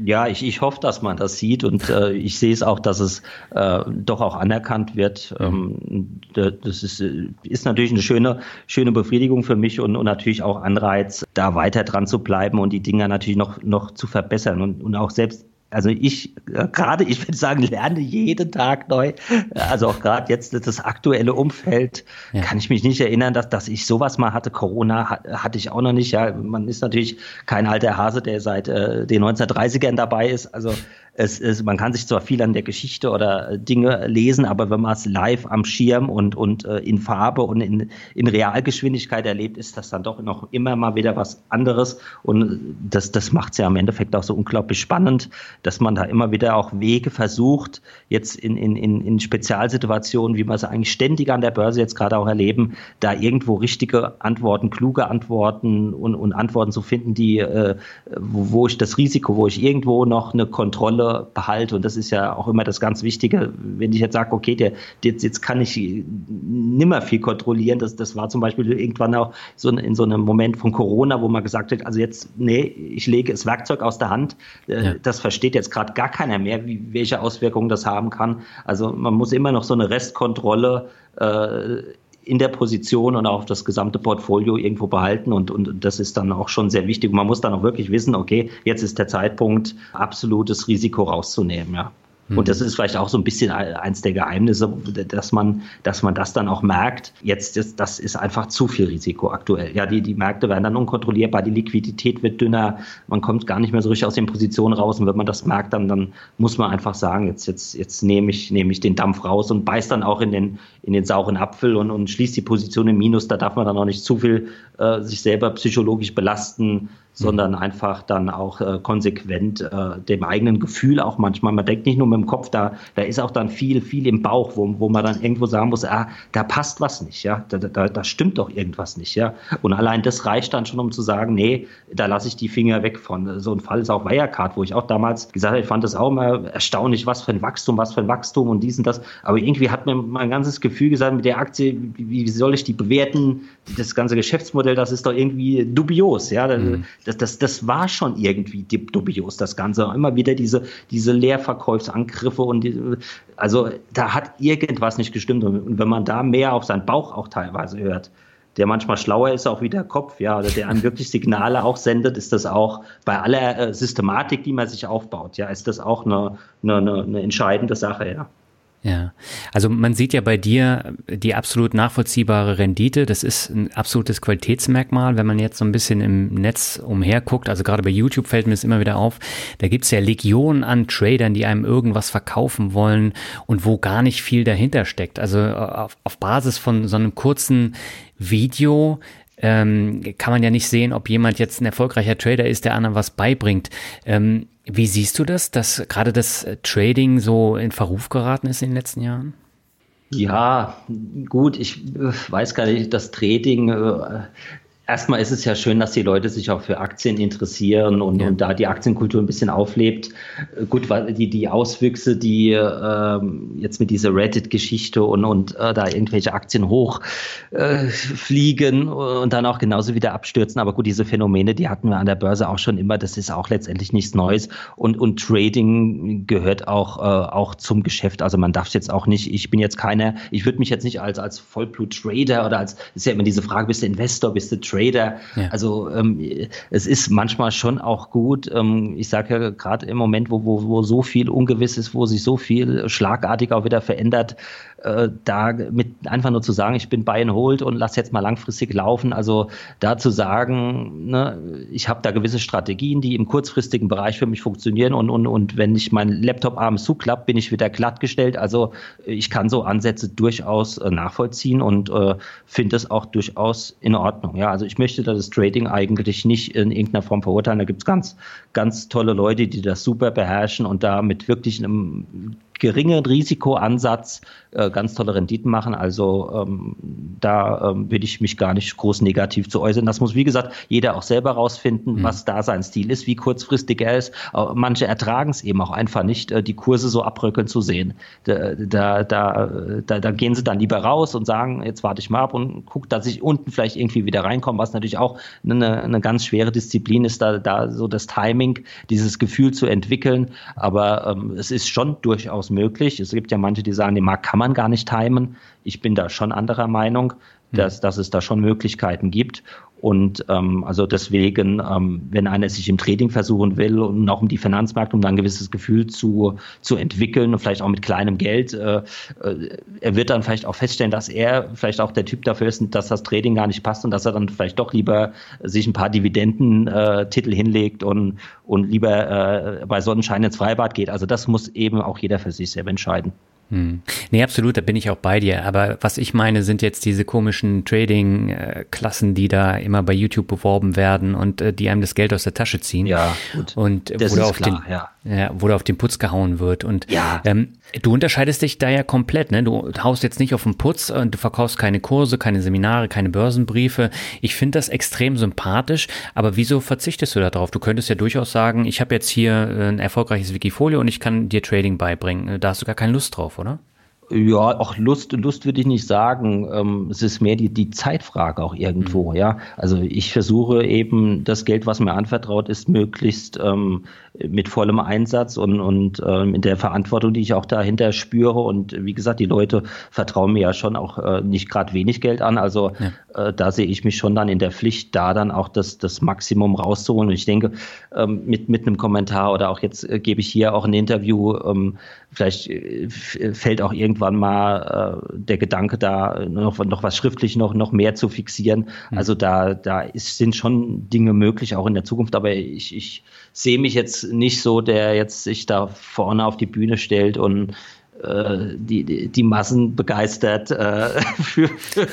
Ja, ich, ich hoffe, dass man das sieht und äh, ich sehe es auch, dass es äh, doch auch anerkannt wird. Ähm, das ist, ist natürlich eine schöne, schöne Befriedigung für mich und, und natürlich auch Anreiz, da weiter dran zu bleiben und die Dinge natürlich noch, noch zu verbessern und, und auch selbst also ich äh, gerade, ich würde sagen, lerne jeden Tag neu. Also auch gerade jetzt das aktuelle Umfeld, ja. kann ich mich nicht erinnern, dass, dass ich sowas mal hatte. Corona hatte ich auch noch nicht. Ja, man ist natürlich kein alter Hase, der seit äh, den 1930ern dabei ist. Also es ist, man kann sich zwar viel an der Geschichte oder Dinge lesen, aber wenn man es live am Schirm und, und äh, in Farbe und in, in Realgeschwindigkeit erlebt, ist das dann doch noch immer mal wieder was anderes. Und das, das macht es ja im Endeffekt auch so unglaublich spannend, dass man da immer wieder auch Wege versucht, jetzt in, in, in, in Spezialsituationen, wie wir es eigentlich ständig an der Börse jetzt gerade auch erleben, da irgendwo richtige Antworten, kluge Antworten und, und Antworten zu finden, die, äh, wo, wo ich das Risiko, wo ich irgendwo noch eine Kontrolle Behalte. Und das ist ja auch immer das ganz Wichtige. Wenn ich jetzt sage, okay, der, jetzt, jetzt kann ich nimmer viel kontrollieren. Das, das war zum Beispiel irgendwann auch so in so einem Moment von Corona, wo man gesagt hat, also jetzt, nee, ich lege das Werkzeug aus der Hand. Äh, ja. Das versteht jetzt gerade gar keiner mehr, wie, welche Auswirkungen das haben kann. Also man muss immer noch so eine Restkontrolle äh, in der Position und auch das gesamte Portfolio irgendwo behalten und, und das ist dann auch schon sehr wichtig. Man muss dann auch wirklich wissen, okay, jetzt ist der Zeitpunkt, absolutes Risiko rauszunehmen, ja. Und das ist vielleicht auch so ein bisschen eins der Geheimnisse, dass man, dass man das dann auch merkt. Jetzt ist, das ist einfach zu viel Risiko aktuell. Ja, die, die Märkte werden dann unkontrollierbar, die Liquidität wird dünner, man kommt gar nicht mehr so richtig aus den Positionen raus. Und wenn man das merkt, dann, dann muss man einfach sagen, jetzt, jetzt, jetzt nehme ich, nehme ich den Dampf raus und beiß dann auch in den, in den sauren Apfel und, und schließt die Position im Minus. Da darf man dann auch nicht zu viel äh, sich selber psychologisch belasten sondern einfach dann auch äh, konsequent äh, dem eigenen Gefühl auch manchmal. Man denkt nicht nur mit dem Kopf, da, da ist auch dann viel, viel im Bauch, wo, wo man dann irgendwo sagen muss, ah, da passt was nicht, ja, da, da, da stimmt doch irgendwas nicht, ja. Und allein das reicht dann schon, um zu sagen, nee, da lasse ich die Finger weg von. So ein Fall ist auch Wirecard, wo ich auch damals gesagt habe, ich fand das auch immer erstaunlich, was für ein Wachstum, was für ein Wachstum und dies und das. Aber irgendwie hat mir mein ganzes Gefühl gesagt, mit der Aktie, wie, wie soll ich die bewerten? Das ganze Geschäftsmodell, das ist doch irgendwie dubios, ja. Mhm das, das, das war schon irgendwie dubios, das Ganze. Immer wieder diese, diese Leerverkaufsangriffe und die, also da hat irgendwas nicht gestimmt. Und wenn man da mehr auf seinen Bauch auch teilweise hört, der manchmal schlauer ist auch wie der Kopf, ja, oder der einem wirklich Signale auch sendet, ist das auch bei aller äh, Systematik, die man sich aufbaut, ja, ist das auch eine, eine, eine entscheidende Sache, ja. Ja, also man sieht ja bei dir die absolut nachvollziehbare Rendite. Das ist ein absolutes Qualitätsmerkmal, wenn man jetzt so ein bisschen im Netz umherguckt. Also gerade bei YouTube fällt mir das immer wieder auf. Da gibt's ja Legionen an Tradern, die einem irgendwas verkaufen wollen und wo gar nicht viel dahinter steckt. Also auf, auf Basis von so einem kurzen Video ähm, kann man ja nicht sehen, ob jemand jetzt ein erfolgreicher Trader ist, der anderen was beibringt. Ähm, wie siehst du das, dass gerade das Trading so in Verruf geraten ist in den letzten Jahren? Ja, gut, ich äh, weiß gar nicht, das Trading, äh, erstmal ist es ja schön, dass die Leute sich auch für Aktien interessieren und, ja. und da die Aktienkultur ein bisschen auflebt. Gut, weil die, die Auswüchse, die ähm, jetzt mit dieser Reddit-Geschichte und, und äh, da irgendwelche Aktien hochfliegen äh, und dann auch genauso wieder abstürzen. Aber gut, diese Phänomene, die hatten wir an der Börse auch schon immer. Das ist auch letztendlich nichts Neues. Und, und Trading gehört auch, äh, auch zum Geschäft. Also man darf jetzt auch nicht, ich bin jetzt keiner, ich würde mich jetzt nicht als, als Vollblut-Trader oder als, ist ja immer diese Frage, bist du Investor, bist du Trader? Trader. Ja. Also ähm, es ist manchmal schon auch gut. Ähm, ich sage ja gerade im Moment, wo, wo, wo so viel ungewiss ist, wo sich so viel schlagartig auch wieder verändert, äh, da mit einfach nur zu sagen, ich bin Buy and Hold und lass jetzt mal langfristig laufen. Also da zu sagen, ne, ich habe da gewisse Strategien, die im kurzfristigen Bereich für mich funktionieren und, und, und wenn ich meinen Laptop abends zuklappt, bin ich wieder glattgestellt. Also ich kann so Ansätze durchaus äh, nachvollziehen und äh, finde es auch durchaus in Ordnung. Ja, also ich möchte da das Trading eigentlich nicht in irgendeiner Form verurteilen. Da gibt es ganz, ganz tolle Leute, die das super beherrschen und da mit wirklich einem geringen Risikoansatz äh, ganz tolle Renditen machen. Also ähm, da ähm, will ich mich gar nicht groß negativ zu äußern. Das muss, wie gesagt, jeder auch selber rausfinden, mhm. was da sein Stil ist, wie kurzfristig er ist. Aber manche ertragen es eben auch einfach nicht, äh, die Kurse so abrückeln zu sehen. Da, da, da, da, da gehen sie dann lieber raus und sagen, jetzt warte ich mal ab und guck, dass ich unten vielleicht irgendwie wieder reinkomme, was natürlich auch eine, eine ganz schwere Disziplin ist, da, da so das Timing, dieses Gefühl zu entwickeln. Aber ähm, es ist schon durchaus möglich. Es gibt ja manche, die sagen, den Markt kann man gar nicht timen. Ich bin da schon anderer Meinung. Dass, dass es da schon Möglichkeiten gibt. Und ähm, also deswegen, ähm, wenn einer sich im Trading versuchen will und auch um die Finanzmärkte, um dann ein gewisses Gefühl zu, zu entwickeln und vielleicht auch mit kleinem Geld, äh, äh, er wird dann vielleicht auch feststellen, dass er vielleicht auch der Typ dafür ist, dass das Trading gar nicht passt und dass er dann vielleicht doch lieber sich ein paar Dividendentitel äh, hinlegt und, und lieber äh, bei Sonnenschein ins Freibad geht. Also das muss eben auch jeder für sich selber entscheiden. Hm. Nee, absolut, da bin ich auch bei dir. Aber was ich meine, sind jetzt diese komischen Trading-Klassen, die da immer bei YouTube beworben werden und äh, die einem das Geld aus der Tasche ziehen. Ja, gut. Und das wo, du auf klar, den, ja. Ja, wo auf den Putz gehauen wird. Und ja. ähm, du unterscheidest dich da ja komplett, ne? Du haust jetzt nicht auf den Putz und du verkaufst keine Kurse, keine Seminare, keine Börsenbriefe. Ich finde das extrem sympathisch, aber wieso verzichtest du da drauf? Du könntest ja durchaus sagen, ich habe jetzt hier äh, ein erfolgreiches Wikifolio und ich kann dir Trading beibringen. Da hast du gar keine Lust drauf, oder? Ja, auch Lust, Lust würde ich nicht sagen. Ähm, es ist mehr die, die Zeitfrage auch irgendwo, mhm. ja. Also ich versuche eben das Geld, was mir anvertraut ist, möglichst ähm, mit vollem Einsatz und, und äh, mit der Verantwortung, die ich auch dahinter spüre. Und wie gesagt, die Leute vertrauen mir ja schon auch äh, nicht gerade wenig Geld an. Also ja. äh, da sehe ich mich schon dann in der Pflicht, da dann auch das, das Maximum rauszuholen. Und ich denke, ähm, mit, mit einem Kommentar oder auch jetzt äh, gebe ich hier auch ein Interview, ähm, vielleicht äh, fällt auch irgendwann mal äh, der Gedanke da, noch, noch was schriftlich noch, noch mehr zu fixieren. Mhm. Also da, da ist, sind schon Dinge möglich, auch in der Zukunft. Aber ich, ich sehe mich jetzt nicht so, der jetzt sich da vorne auf die Bühne stellt und die, die, die Massen begeistert äh, für, für,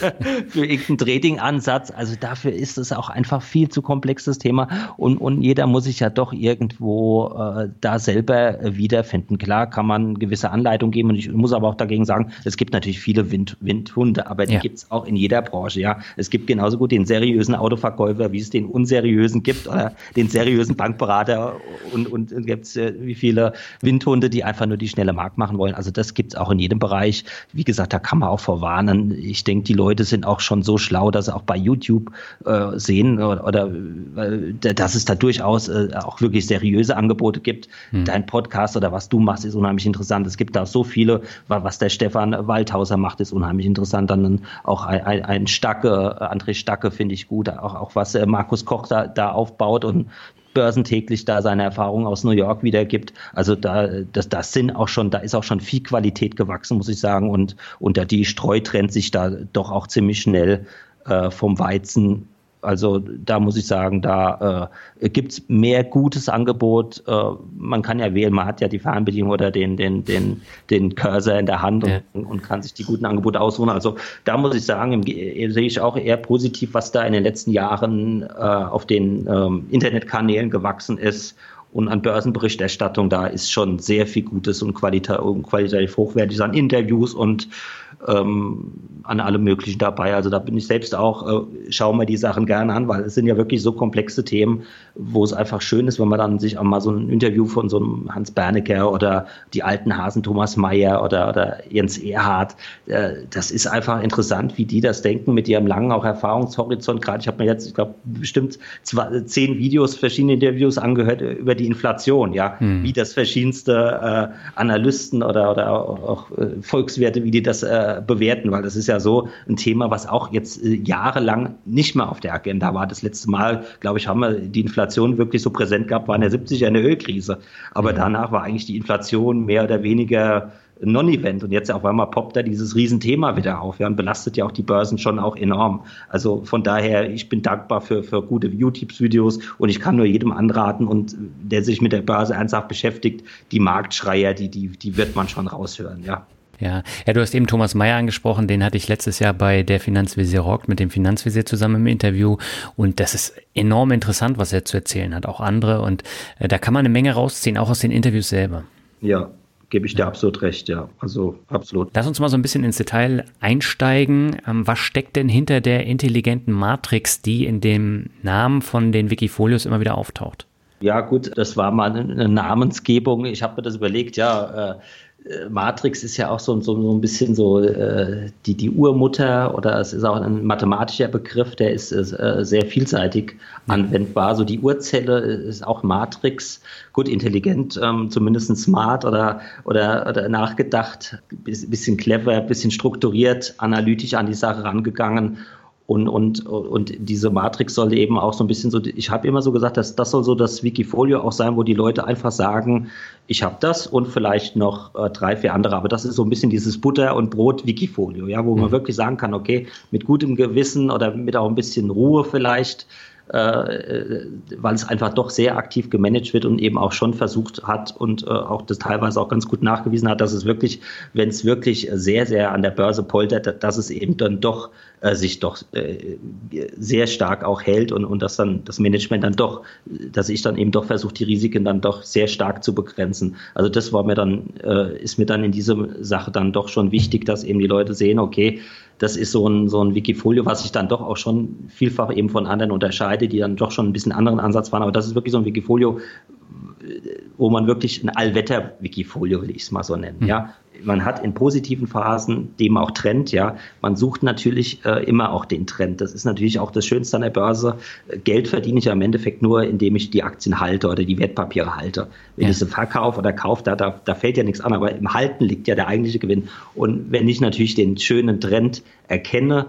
für irgendeinen Trading-Ansatz. Also dafür ist es auch einfach viel zu komplexes Thema und, und jeder muss sich ja doch irgendwo äh, da selber wiederfinden. Klar kann man gewisse Anleitung geben und ich muss aber auch dagegen sagen, es gibt natürlich viele Wind, Windhunde, aber die ja. gibt es auch in jeder Branche. Ja, Es gibt genauso gut den seriösen Autoverkäufer, wie es den unseriösen gibt oder den seriösen Bankberater und, und, und gibt es äh, wie viele Windhunde, die einfach nur die schnelle Markt machen wollen. Also das gibt es auch in jedem Bereich. Wie gesagt, da kann man auch vorwarnen. Ich denke, die Leute sind auch schon so schlau, dass sie auch bei YouTube äh, sehen oder, oder äh, dass es da durchaus äh, auch wirklich seriöse Angebote gibt. Hm. Dein Podcast oder was du machst, ist unheimlich interessant. Es gibt da so viele, was der Stefan Waldhauser macht, ist unheimlich interessant. Dann auch ein, ein, ein Stacke, André Stacke finde ich gut, auch, auch was äh, Markus Koch da, da aufbaut und börsentäglich da seine Erfahrungen aus New York wiedergibt. Also da, das, das sind auch schon, da ist auch schon viel Qualität gewachsen, muss ich sagen. Und, da die Streu trennt sich da doch auch ziemlich schnell äh, vom Weizen also da muss ich sagen, da äh, gibt es mehr gutes Angebot. Äh, man kann ja wählen, man hat ja die Fernbedienung oder den, den, den, den Cursor in der Hand ja. und, und, kann sich die guten Angebote aussuchen. Also da muss ich sagen, im, äh, sehe ich auch eher positiv, was da in den letzten Jahren äh, auf den ähm, Internetkanälen gewachsen ist und an Börsenberichterstattung, da ist schon sehr viel Gutes und qualitativ, qualitativ hochwertig an Interviews und ähm, an allem Möglichen dabei. Also da bin ich selbst auch, äh, schaue mir die Sachen gerne an, weil es sind ja wirklich so komplexe Themen, wo es einfach schön ist, wenn man dann sich auch mal so ein Interview von so einem Hans Bernecker oder die alten Hasen Thomas Mayer oder, oder Jens Erhardt, äh, das ist einfach interessant, wie die das denken mit ihrem langen auch Erfahrungshorizont. Gerade ich habe mir jetzt, ich glaube, bestimmt zwei, zehn Videos, verschiedene Interviews angehört über die Inflation, ja, hm. wie das verschiedenste äh, Analysten oder, oder auch, auch äh, Volkswerte, wie die das äh, bewerten, weil das ist ja so ein Thema, was auch jetzt äh, jahrelang nicht mehr auf der Agenda war. Das letzte Mal, glaube ich, haben wir die Inflation wirklich so präsent gehabt, war in der 70er eine Ölkrise. Aber danach war eigentlich die Inflation mehr oder weniger Non-Event und jetzt auf einmal poppt da dieses Riesenthema wieder auf ja, und belastet ja auch die Börsen schon auch enorm. Also von daher, ich bin dankbar für, für gute YouTube-Videos und ich kann nur jedem anraten und der sich mit der Börse ernsthaft beschäftigt, die Marktschreier, die, die, die wird man schon raushören, ja. Ja. ja, du hast eben Thomas Mayer angesprochen, den hatte ich letztes Jahr bei der Finanzvisier Rock mit dem Finanzvisier zusammen im Interview und das ist enorm interessant, was er zu erzählen hat, auch andere und äh, da kann man eine Menge rausziehen, auch aus den Interviews selber. Ja, gebe ich dir absolut recht, ja. Also absolut. Lass uns mal so ein bisschen ins Detail einsteigen. Ähm, was steckt denn hinter der intelligenten Matrix, die in dem Namen von den Wikifolios immer wieder auftaucht? Ja, gut, das war mal eine Namensgebung. Ich habe mir das überlegt, ja, äh, Matrix ist ja auch so, so, so ein bisschen so äh, die, die Urmutter oder es ist auch ein mathematischer Begriff, der ist äh, sehr vielseitig anwendbar. So die Urzelle ist auch Matrix, gut intelligent, ähm, zumindest smart oder, oder, oder nachgedacht, bisschen clever, bisschen strukturiert, analytisch an die Sache rangegangen und, und, und diese Matrix soll eben auch so ein bisschen so, ich habe immer so gesagt, dass das soll so das Wikifolio auch sein, wo die Leute einfach sagen, ich habe das und vielleicht noch äh, drei, vier andere, aber das ist so ein bisschen dieses Butter- und Brot-Wikifolio, ja, wo man mhm. wirklich sagen kann, okay, mit gutem Gewissen oder mit auch ein bisschen Ruhe vielleicht äh, weil es einfach doch sehr aktiv gemanagt wird und eben auch schon versucht hat und äh, auch das teilweise auch ganz gut nachgewiesen hat, dass es wirklich, wenn es wirklich sehr, sehr an der Börse poltert, dass es eben dann doch äh, sich doch äh, sehr stark auch hält und, und dass dann das Management dann doch, dass ich dann eben doch versucht, die Risiken dann doch sehr stark zu begrenzen. Also das war mir dann, äh, ist mir dann in dieser Sache dann doch schon wichtig, dass eben die Leute sehen, okay, das ist so ein, so ein Wikifolio, was sich dann doch auch schon vielfach eben von anderen unterscheidet, die dann doch schon ein bisschen anderen Ansatz fahren. Aber das ist wirklich so ein Wikifolio, wo man wirklich ein Allwetter-Wikifolio, will ich es mal so nennen. Mhm. Ja, man hat in positiven Phasen dem auch Trend, ja. Man sucht natürlich äh, immer auch den Trend. Das ist natürlich auch das Schönste an der Börse. Geld verdiene ich ja im Endeffekt nur, indem ich die Aktien halte oder die Wertpapiere halte. Wenn ja. ich sie verkaufe oder kaufe, da, da, da fällt ja nichts an, aber im Halten liegt ja der eigentliche Gewinn. Und wenn ich natürlich den schönen Trend erkenne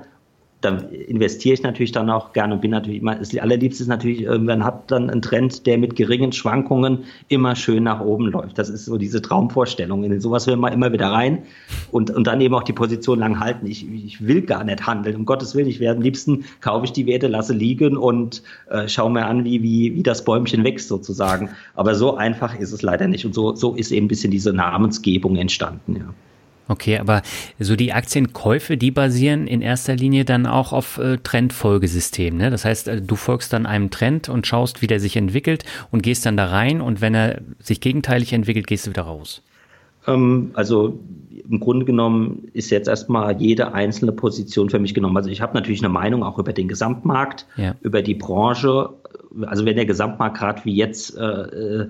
dann investiere ich natürlich dann auch gerne und bin natürlich immer, das allerliebste ist natürlich, man hat dann einen Trend, der mit geringen Schwankungen immer schön nach oben läuft. Das ist so diese Traumvorstellung. In sowas will man immer wieder rein und, und dann eben auch die Position lang halten. Ich, ich will gar nicht handeln, um Gottes Willen. Ich werde am liebsten kaufe ich die Werte, lasse liegen und äh, schaue mir an, wie, wie, wie das Bäumchen wächst sozusagen. Aber so einfach ist es leider nicht. Und so, so ist eben ein bisschen diese Namensgebung entstanden, ja. Okay, aber so die Aktienkäufe, die basieren in erster Linie dann auch auf äh, Trendfolgesystemen. Ne? Das heißt, äh, du folgst dann einem Trend und schaust, wie der sich entwickelt und gehst dann da rein und wenn er sich gegenteilig entwickelt, gehst du wieder raus. Ähm, also im Grunde genommen ist jetzt erstmal jede einzelne Position für mich genommen. Also ich habe natürlich eine Meinung auch über den Gesamtmarkt, ja. über die Branche. Also wenn der Gesamtmarkt gerade wie jetzt äh, äh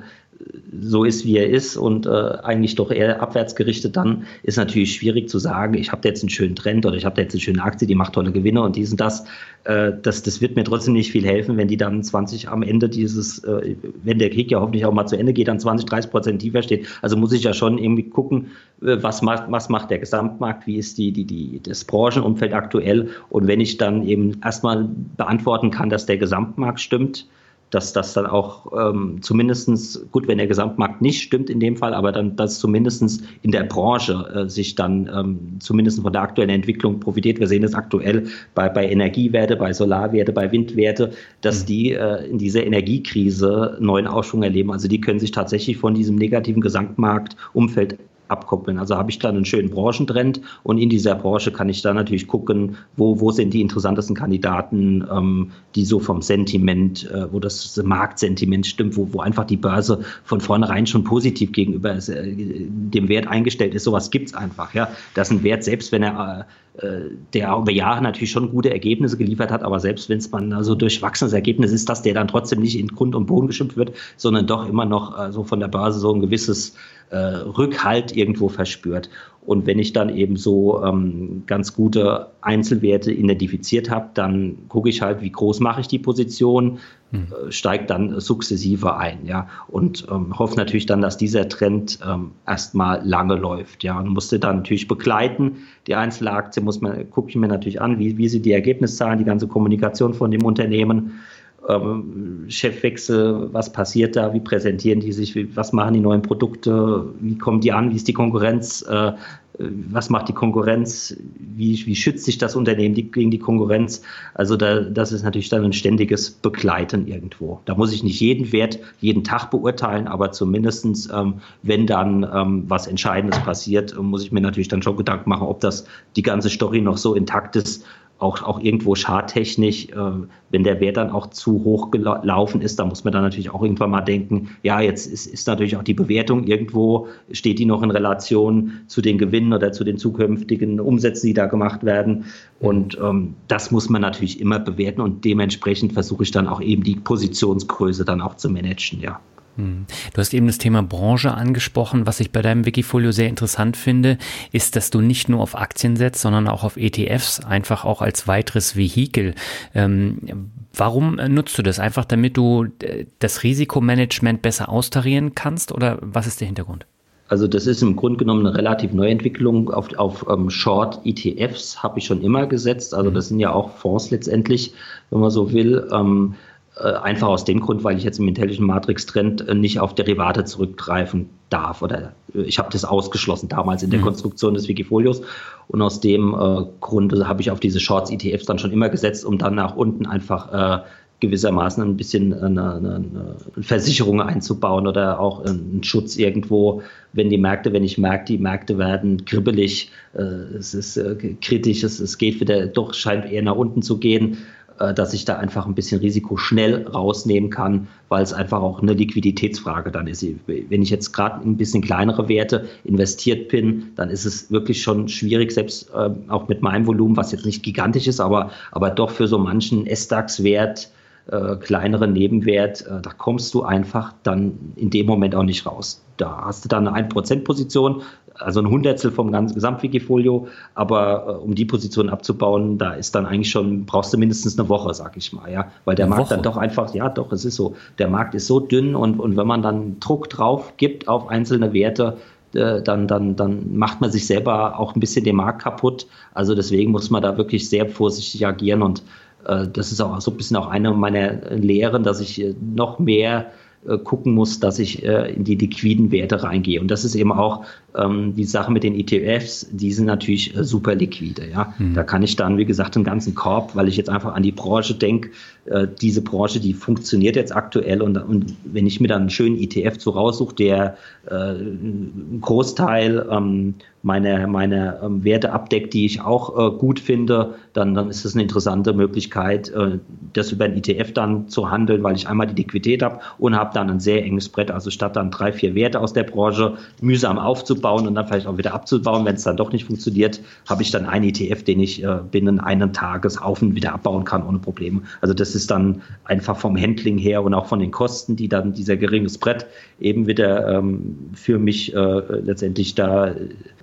so ist, wie er ist und äh, eigentlich doch eher abwärts gerichtet, dann ist natürlich schwierig zu sagen, ich habe jetzt einen schönen Trend oder ich habe jetzt eine schöne Aktie, die macht tolle Gewinne und dies und das. Äh, das. Das wird mir trotzdem nicht viel helfen, wenn die dann 20 am Ende dieses, äh, wenn der Krieg ja hoffentlich auch mal zu Ende geht, dann 20, 30 Prozent tiefer steht. Also muss ich ja schon irgendwie gucken, äh, was macht, was macht der Gesamtmarkt, wie ist die, die, die, das Branchenumfeld aktuell und wenn ich dann eben erstmal beantworten kann, dass der Gesamtmarkt stimmt, dass das dann auch ähm, zumindestens gut, wenn der Gesamtmarkt nicht stimmt in dem Fall, aber dann, dass zumindestens in der Branche äh, sich dann ähm, zumindest von der aktuellen Entwicklung profitiert. Wir sehen es aktuell bei, bei Energiewerte, bei Solarwerte, bei Windwerte, dass mhm. die äh, in dieser Energiekrise neuen Aufschwung erleben. Also die können sich tatsächlich von diesem negativen Gesamtmarktumfeld abkoppeln. Also habe ich dann einen schönen Branchentrend und in dieser Branche kann ich dann natürlich gucken, wo, wo sind die interessantesten Kandidaten, ähm, die so vom Sentiment, äh, wo das Marktsentiment stimmt, wo, wo einfach die Börse von vornherein schon positiv gegenüber ist, äh, dem Wert eingestellt ist. Sowas gibt es einfach. Ja. Das ist ein Wert, selbst wenn er äh, der über Jahre natürlich schon gute Ergebnisse geliefert hat, aber selbst wenn es man also durchwachsenes Ergebnis ist, dass der dann trotzdem nicht in Grund und Boden geschimpft wird, sondern doch immer noch äh, so von der Börse so ein gewisses äh, Rückhalt irgendwo verspürt. Und wenn ich dann eben so ähm, ganz gute Einzelwerte identifiziert habe, dann gucke ich halt, wie groß mache ich die Position. Äh, steige dann sukzessive ein, ja, und ähm, hoffe natürlich dann, dass dieser Trend ähm, erstmal lange läuft, ja, und musste dann natürlich begleiten. Die Einzelaktie muss man, gucke ich mir natürlich an, wie, wie sie die Ergebniszahlen, die ganze Kommunikation von dem Unternehmen ähm, Chefwechsel, was passiert da, wie präsentieren die sich, wie, was machen die neuen Produkte, wie kommen die an, wie ist die Konkurrenz, äh, was macht die Konkurrenz, wie, wie schützt sich das Unternehmen die, gegen die Konkurrenz. Also da, das ist natürlich dann ein ständiges Begleiten irgendwo. Da muss ich nicht jeden Wert jeden Tag beurteilen, aber zumindestens, ähm, wenn dann ähm, was Entscheidendes passiert, muss ich mir natürlich dann schon Gedanken machen, ob das die ganze Story noch so intakt ist, auch, auch irgendwo schadtechnisch, äh, wenn der Wert dann auch zu hoch gelaufen ist, da muss man dann natürlich auch irgendwann mal denken, ja, jetzt ist, ist natürlich auch die Bewertung irgendwo, steht die noch in Relation zu den Gewinnen oder zu den zukünftigen Umsätzen, die da gemacht werden. Und ähm, das muss man natürlich immer bewerten und dementsprechend versuche ich dann auch eben die Positionsgröße dann auch zu managen, ja. Hm. Du hast eben das Thema Branche angesprochen. Was ich bei deinem Wikifolio sehr interessant finde, ist, dass du nicht nur auf Aktien setzt, sondern auch auf ETFs, einfach auch als weiteres Vehikel. Ähm, warum nutzt du das? Einfach damit du äh, das Risikomanagement besser austarieren kannst oder was ist der Hintergrund? Also das ist im Grunde genommen eine relativ neue Entwicklung. Auf, auf ähm, Short-ETFs habe ich schon immer gesetzt. Also mhm. das sind ja auch Fonds letztendlich, wenn man so will. Ähm, äh, einfach aus dem Grund, weil ich jetzt im Intelligent Matrix Trend äh, nicht auf Derivate zurückgreifen darf oder äh, ich habe das ausgeschlossen damals in der mhm. Konstruktion des Wikifolios und aus dem äh, Grunde habe ich auf diese Shorts ETFs dann schon immer gesetzt, um dann nach unten einfach äh, gewissermaßen ein bisschen eine, eine, Versicherung einzubauen oder auch einen Schutz irgendwo, wenn die Märkte, wenn ich merke, die Märkte werden kribbelig, äh, es ist äh, kritisch, es, es geht wieder, doch scheint eher nach unten zu gehen, äh, dass ich da einfach ein bisschen Risiko schnell rausnehmen kann, weil es einfach auch eine Liquiditätsfrage dann ist. Wenn ich jetzt gerade ein bisschen kleinere Werte investiert bin, dann ist es wirklich schon schwierig, selbst äh, auch mit meinem Volumen, was jetzt nicht gigantisch ist, aber, aber doch für so manchen S-DAX-Wert, äh, kleineren Nebenwert, äh, da kommst du einfach dann in dem Moment auch nicht raus. Da hast du dann eine 1%-Position, also ein Hundertstel vom ganzen Gesamtwikifolio, aber äh, um die Position abzubauen, da ist dann eigentlich schon, brauchst du mindestens eine Woche, sag ich mal, ja, weil der eine Markt Woche. dann doch einfach, ja, doch, es ist so, der Markt ist so dünn und, und wenn man dann Druck drauf gibt auf einzelne Werte, äh, dann, dann, dann macht man sich selber auch ein bisschen den Markt kaputt. Also deswegen muss man da wirklich sehr vorsichtig agieren und das ist auch so ein bisschen auch eine meiner Lehren, dass ich äh, noch mehr äh, gucken muss, dass ich äh, in die liquiden Werte reingehe. Und das ist eben auch ähm, die Sache mit den ETFs, die sind natürlich äh, super liquide. Ja? Mhm. Da kann ich dann, wie gesagt, einen ganzen Korb, weil ich jetzt einfach an die Branche denke, äh, diese Branche, die funktioniert jetzt aktuell und, und wenn ich mir dann einen schönen ETF zu raussuche, der äh, einen Großteil ähm, meine, meine ähm, Werte abdeckt, die ich auch äh, gut finde, dann, dann ist das eine interessante Möglichkeit, äh, das über ein ETF dann zu handeln, weil ich einmal die Liquidität habe und habe dann ein sehr enges Brett. Also statt dann drei, vier Werte aus der Branche mühsam aufzubauen und dann vielleicht auch wieder abzubauen, wenn es dann doch nicht funktioniert, habe ich dann einen ETF, den ich äh, binnen einen Tages auf und wieder abbauen kann ohne Probleme. Also das ist dann einfach vom Handling her und auch von den Kosten, die dann dieser geringes Brett eben wieder ähm, für mich äh, letztendlich da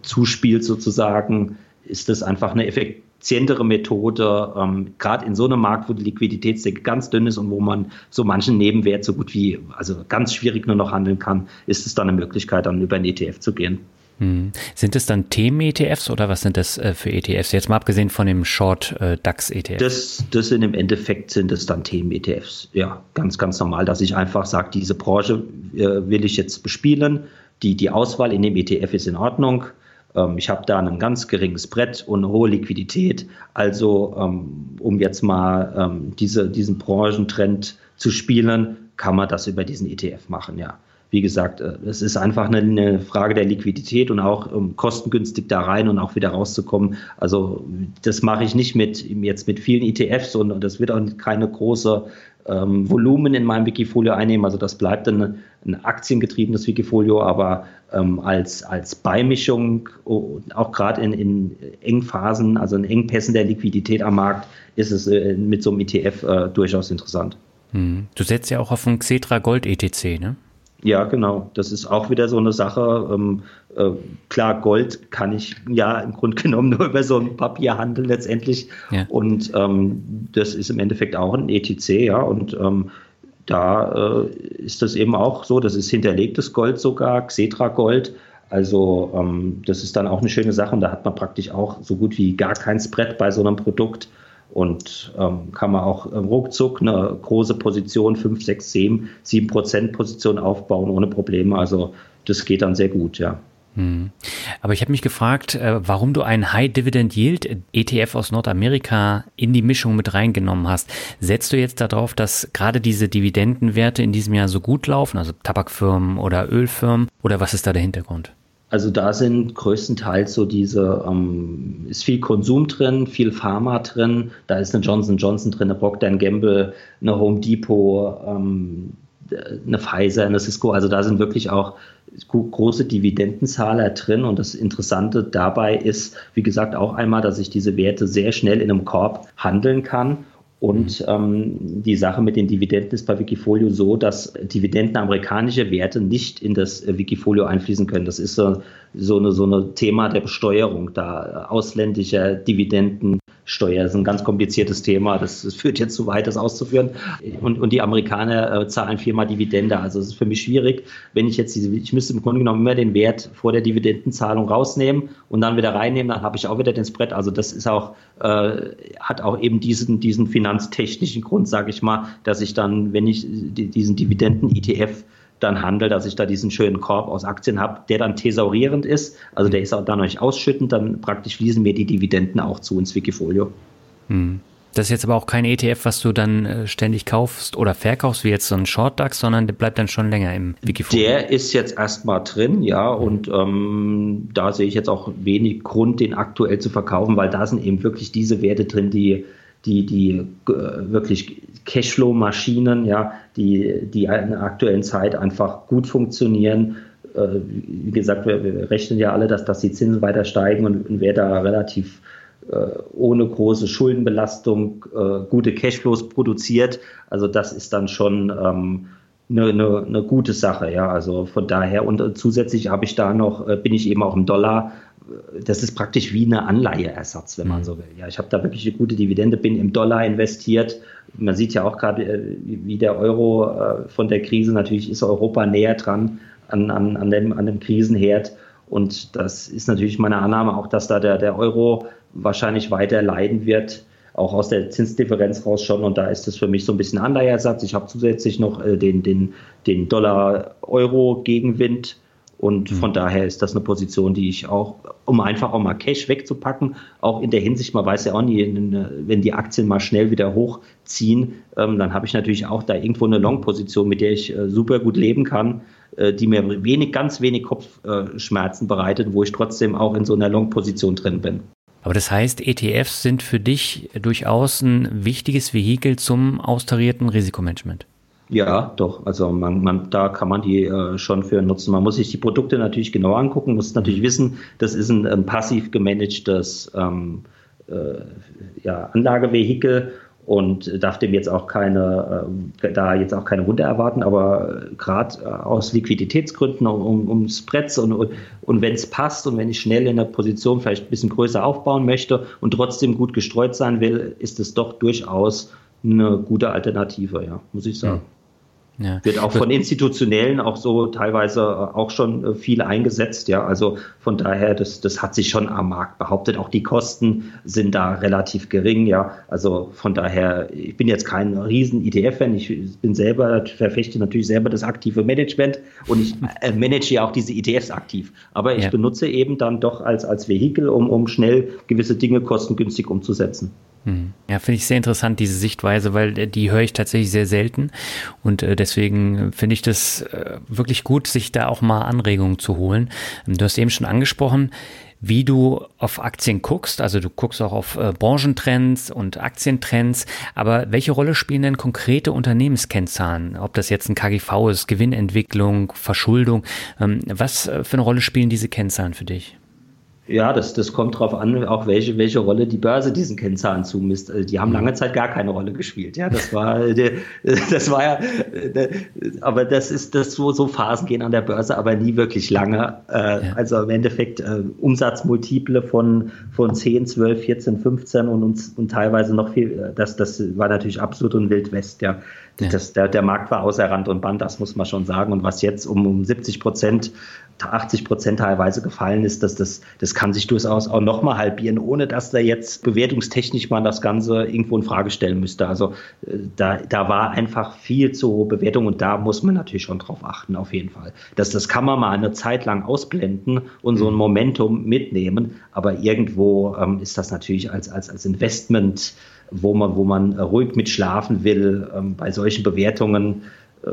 zuspielt sozusagen, ist das einfach eine effizientere Methode, ähm, gerade in so einem Markt, wo die Liquiditätsdecke ganz dünn ist und wo man so manchen Nebenwert so gut wie, also ganz schwierig nur noch handeln kann, ist es dann eine Möglichkeit, dann über einen ETF zu gehen. Hm. Sind es dann Themen-ETFs oder was sind das äh, für ETFs? Jetzt mal abgesehen von dem Short-DAX-ETF. Äh, das, das sind im Endeffekt sind es dann Themen-ETFs. Ja, ganz, ganz normal, dass ich einfach sage, diese Branche äh, will ich jetzt bespielen. Die, die Auswahl in dem ETF ist in Ordnung. Ähm, ich habe da ein ganz geringes Brett und eine hohe Liquidität. Also, ähm, um jetzt mal ähm, diese, diesen Branchentrend zu spielen, kann man das über diesen ETF machen, ja wie gesagt, äh, es ist einfach eine, Frage der Liquidität und auch kostengünstig da rein und auch wieder rauszukommen. Also das mache ich nicht mit jetzt mit vielen ETFs und das wird auch keine große Volumen in meinem Wikifolio einnehmen. Also das bleibt dann ein aktiengetriebenes Wikifolio, aber ähm, als, als Beimischung, auch gerade in, in Engphasen, also in Engpässen der Liquidität am Markt, ist es äh, mit so einem ETF äh, durchaus interessant. Hm. Du setzt ja auch auf ein Xetra Gold ETC, ne? Ja, genau. Das ist auch wieder so eine Sache. Ähm, äh, klar, Gold kann ich ja im Grunde genommen nur über so ein Papier handeln letztendlich. Ja. Und ähm, das ist im Endeffekt auch ein ETC, ja. Und ähm, da äh, ist das eben auch so, das ist hinterlegtes Gold sogar, Xetra Gold. Also ähm, das ist dann auch eine schöne Sache und da hat man praktisch auch so gut wie gar kein Spread bei so einem Produkt und ähm, kann man auch ruckzuck eine große Position, 5, 6, 7, 7 Prozent Position aufbauen ohne Probleme. Also das geht dann sehr gut, ja. Hm. Aber ich habe mich gefragt, äh, warum du einen High Dividend Yield ETF aus Nordamerika in die Mischung mit reingenommen hast. Setzt du jetzt darauf, dass gerade diese Dividendenwerte in diesem Jahr so gut laufen, also Tabakfirmen oder Ölfirmen, oder was ist da der Hintergrund? Also da sind größtenteils so diese, ähm, ist viel Konsum drin, viel Pharma drin, da ist eine Johnson Johnson drin, eine Procter Gamble, eine Home Depot, ähm, eine Pfizer, eine Cisco, also da sind wirklich auch große Dividendenzahler drin und das Interessante dabei ist, wie gesagt, auch einmal, dass ich diese Werte sehr schnell in einem Korb handeln kann und mhm. ähm, die Sache mit den Dividenden ist bei Wikifolio so, dass Dividenden amerikanische Werte nicht in das äh, Wikifolio einfließen können. Das ist so, so eine so eine Thema der Besteuerung, da ausländischer Dividenden Steuer. Ist ein ganz kompliziertes Thema. Das, das führt jetzt zu weit, das auszuführen. Und, und die Amerikaner äh, zahlen viermal Dividende. Also es ist für mich schwierig, wenn ich jetzt diese, ich müsste im Grunde genommen immer den Wert vor der Dividendenzahlung rausnehmen und dann wieder reinnehmen, dann habe ich auch wieder den Spread. Also das ist auch, äh, hat auch eben diesen, diesen finanztechnischen Grund, sage ich mal, dass ich dann, wenn ich diesen Dividenden-ETF dann handle, dass ich da diesen schönen Korb aus Aktien habe, der dann thesaurierend ist. Also der ist auch dann euch ausschüttend, dann praktisch fließen mir die Dividenden auch zu ins Wikifolio. Hm. Das ist jetzt aber auch kein ETF, was du dann äh, ständig kaufst oder verkaufst, wie jetzt so ein Short DAX, sondern der bleibt dann schon länger im Wikifolio. Der ist jetzt erstmal drin, ja, und ähm, da sehe ich jetzt auch wenig Grund, den aktuell zu verkaufen, weil da sind eben wirklich diese Werte drin, die die, die äh, wirklich Cashflow-Maschinen, ja, die, die in der aktuellen Zeit einfach gut funktionieren. Äh, wie gesagt, wir, wir, rechnen ja alle, dass, dass die Zinsen weiter steigen und, und wer da relativ äh, ohne große Schuldenbelastung gute Cashflows produziert, also das ist dann schon ähm, eine, eine, eine gute Sache, ja. Also von daher und zusätzlich habe ich da noch, bin ich eben auch im Dollar das ist praktisch wie eine Anleiheersatz, wenn man mhm. so will. Ja, ich habe da wirklich eine gute Dividende, bin im Dollar investiert. Man sieht ja auch gerade, äh, wie der Euro äh, von der Krise, natürlich ist Europa näher dran an, an, an, dem, an dem Krisenherd. Und das ist natürlich meine Annahme auch, dass da der, der Euro wahrscheinlich weiter leiden wird, auch aus der Zinsdifferenz raus schon. Und da ist das für mich so ein bisschen Anleiheersatz. Ich habe zusätzlich noch äh, den, den, den Dollar-Euro-Gegenwind und mhm. von daher ist das eine Position, die ich auch, um einfach auch mal Cash wegzupacken, auch in der Hinsicht, man weiß ja auch nie, wenn die Aktien mal schnell wieder hochziehen, ähm, dann habe ich natürlich auch da irgendwo eine Long-Position, mit der ich äh, super gut leben kann. äh, die mir wenig, ganz wenig Kopfschmerzen bereitet, wo ich trotzdem auch in so einer Long-Position drin bin. Aber das heißt, ETFs sind für dich durchaus ein wichtiges Vehikel zum austarierten Risikomanagement. Ja, doch. Also man, man, da kann man die äh, schon für nutzen. Man muss sich die Produkte natürlich genau angucken, muss natürlich wissen, das ist ein, ein passiv gemanagtes ähm, äh, ja, Anlagevehikel und darf dem jetzt auch keine, äh, da jetzt auch keine Runde erwarten, aber gerade äh, aus Liquiditätsgründen, um, um Spreads und, und wenn es passt und wenn ich schnell in der Position vielleicht ein bisschen größer aufbauen möchte und trotzdem gut gestreut sein will, ist es doch durchaus eine gute Alternative, ja, muss ich sagen. Ja. Wird auch von Institutionellen auch so teilweise äh, auch schon äh, viel eingesetzt, ja. Also von daher, das, das hat sich schon am Markt behauptet. Auch die Kosten sind da relativ gering, ja. Also von daher, ich bin jetzt kein riesen ETF-Fan. Ich bin selber, verfechte natürlich selber das aktive Management und ich äh, manage ja auch diese ETFs aktiv. Aber ich ja. benutze eben dann doch als, als Vehikel, um, um schnell gewisse Dinge kostengünstig umzusetzen. Hm. Ja, finde ich sehr interessant, diese Sichtweise, weil äh, die höre ich tatsächlich sehr selten. Und äh, deswegen finde ich das äh, wirklich gut, sich da auch mal Anregungen zu holen. Du hast eben schon angesprochen, wie du auf Aktien guckst. Also du guckst auch auf Branchentrends und Aktientrends. Aber welche Rolle spielen denn konkrete Unternehmenskennzahlen? Ob das jetzt ein KGV ist, Gewinnentwicklung, Verschuldung. Ähm, was für eine Rolle spielen diese Kennzahlen für dich? Ja, das, das kommt darauf an, auch welche, welche Rolle die Börse diesen Kennzahlen zumisst. Also die haben lange Zeit gar keine Rolle gespielt. Ja, das war, das war ja, aber das ist das so, so Phasen gehen an der Börse, aber nie wirklich lange. Äh, also im Endeffekt äh, Umsatzmultiple von, von 10, 12, 14, 15 und, und, und teilweise noch viel. Das, das war natürlich absolut ein Wildwest. Ja, ja. Das, der, der Markt war außer Rand und Band, das muss man schon sagen. Und was jetzt um, um 70 Prozent 80 Prozent teilweise gefallen ist, dass das, das kann sich durchaus auch nochmal halbieren, ohne dass da jetzt bewertungstechnisch man das Ganze irgendwo in Frage stellen müsste. Also äh, da, da war einfach viel zur Bewertung und da muss man natürlich schon drauf achten, auf jeden Fall. Das, das kann man mal eine Zeit lang ausblenden und so ein mhm. Momentum mitnehmen, aber irgendwo ähm, ist das natürlich als, als, als Investment, wo man, wo man ruhig mit schlafen will, ähm, bei solchen Bewertungen äh,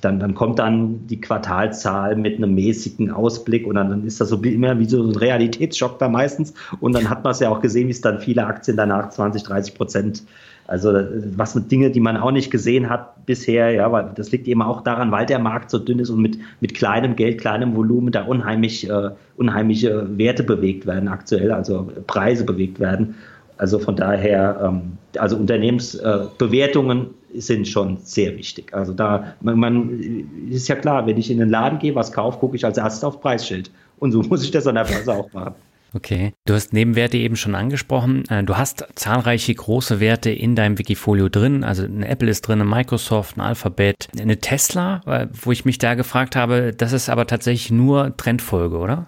dann, dann kommt dann die Quartalzahl mit einem mäßigen Ausblick und dann, dann ist das so immer wie so ein Realitätsschock da meistens. Und dann hat man es ja auch gesehen, wie es dann viele Aktien danach 20, 30 Prozent. Also was sind Dinge, die man auch nicht gesehen hat bisher, ja, weil das liegt eben auch daran, weil der Markt so dünn ist und mit, mit kleinem Geld, kleinem Volumen da unheimlich, äh, unheimliche Werte bewegt werden aktuell, also Preise bewegt werden. Also von daher, ähm, also Unternehmensbewertungen äh, sind schon sehr wichtig. Also da, man, man, ist ja klar, wenn ich in den Laden gehe, was kaufe, gucke ich als erstes auf Preisschild. Und so muss ich das an der Börse auch machen. Okay. Du hast Nebenwerte eben schon angesprochen. Äh, du hast zahlreiche große Werte in deinem Wikifolio drin. Also eine Apple ist drin, eine Microsoft, ein Alphabet, eine Tesla, äh, wo ich mich da gefragt habe, das ist aber tatsächlich nur Trendfolge, oder?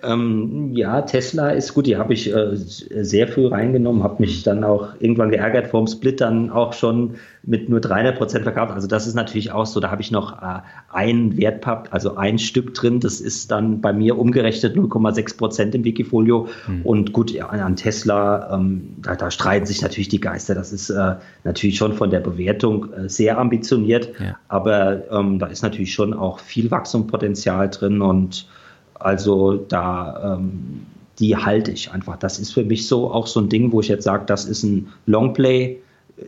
Ähm, ja, Tesla ist gut, die habe ich äh, sehr früh reingenommen, habe mich dann auch irgendwann geärgert vorm Split dann auch schon mit nur 300 Prozent verkauft. Also das ist natürlich auch so, da habe ich noch äh, ein Wertpapp, also ein Stück drin, das ist dann bei mir umgerechnet 0,6 Prozent im Wikifolio. Mhm. Und gut, ja, an Tesla, ähm, da, da, streiten sich natürlich die Geister. Das ist äh, natürlich schon von der Bewertung äh, sehr ambitioniert, ja. aber ähm, da ist natürlich schon auch viel Wachstumspotenzial drin und also da, ähm, die halte ich einfach. Das ist für mich so auch so ein Ding, wo ich jetzt sage, das ist ein Longplay.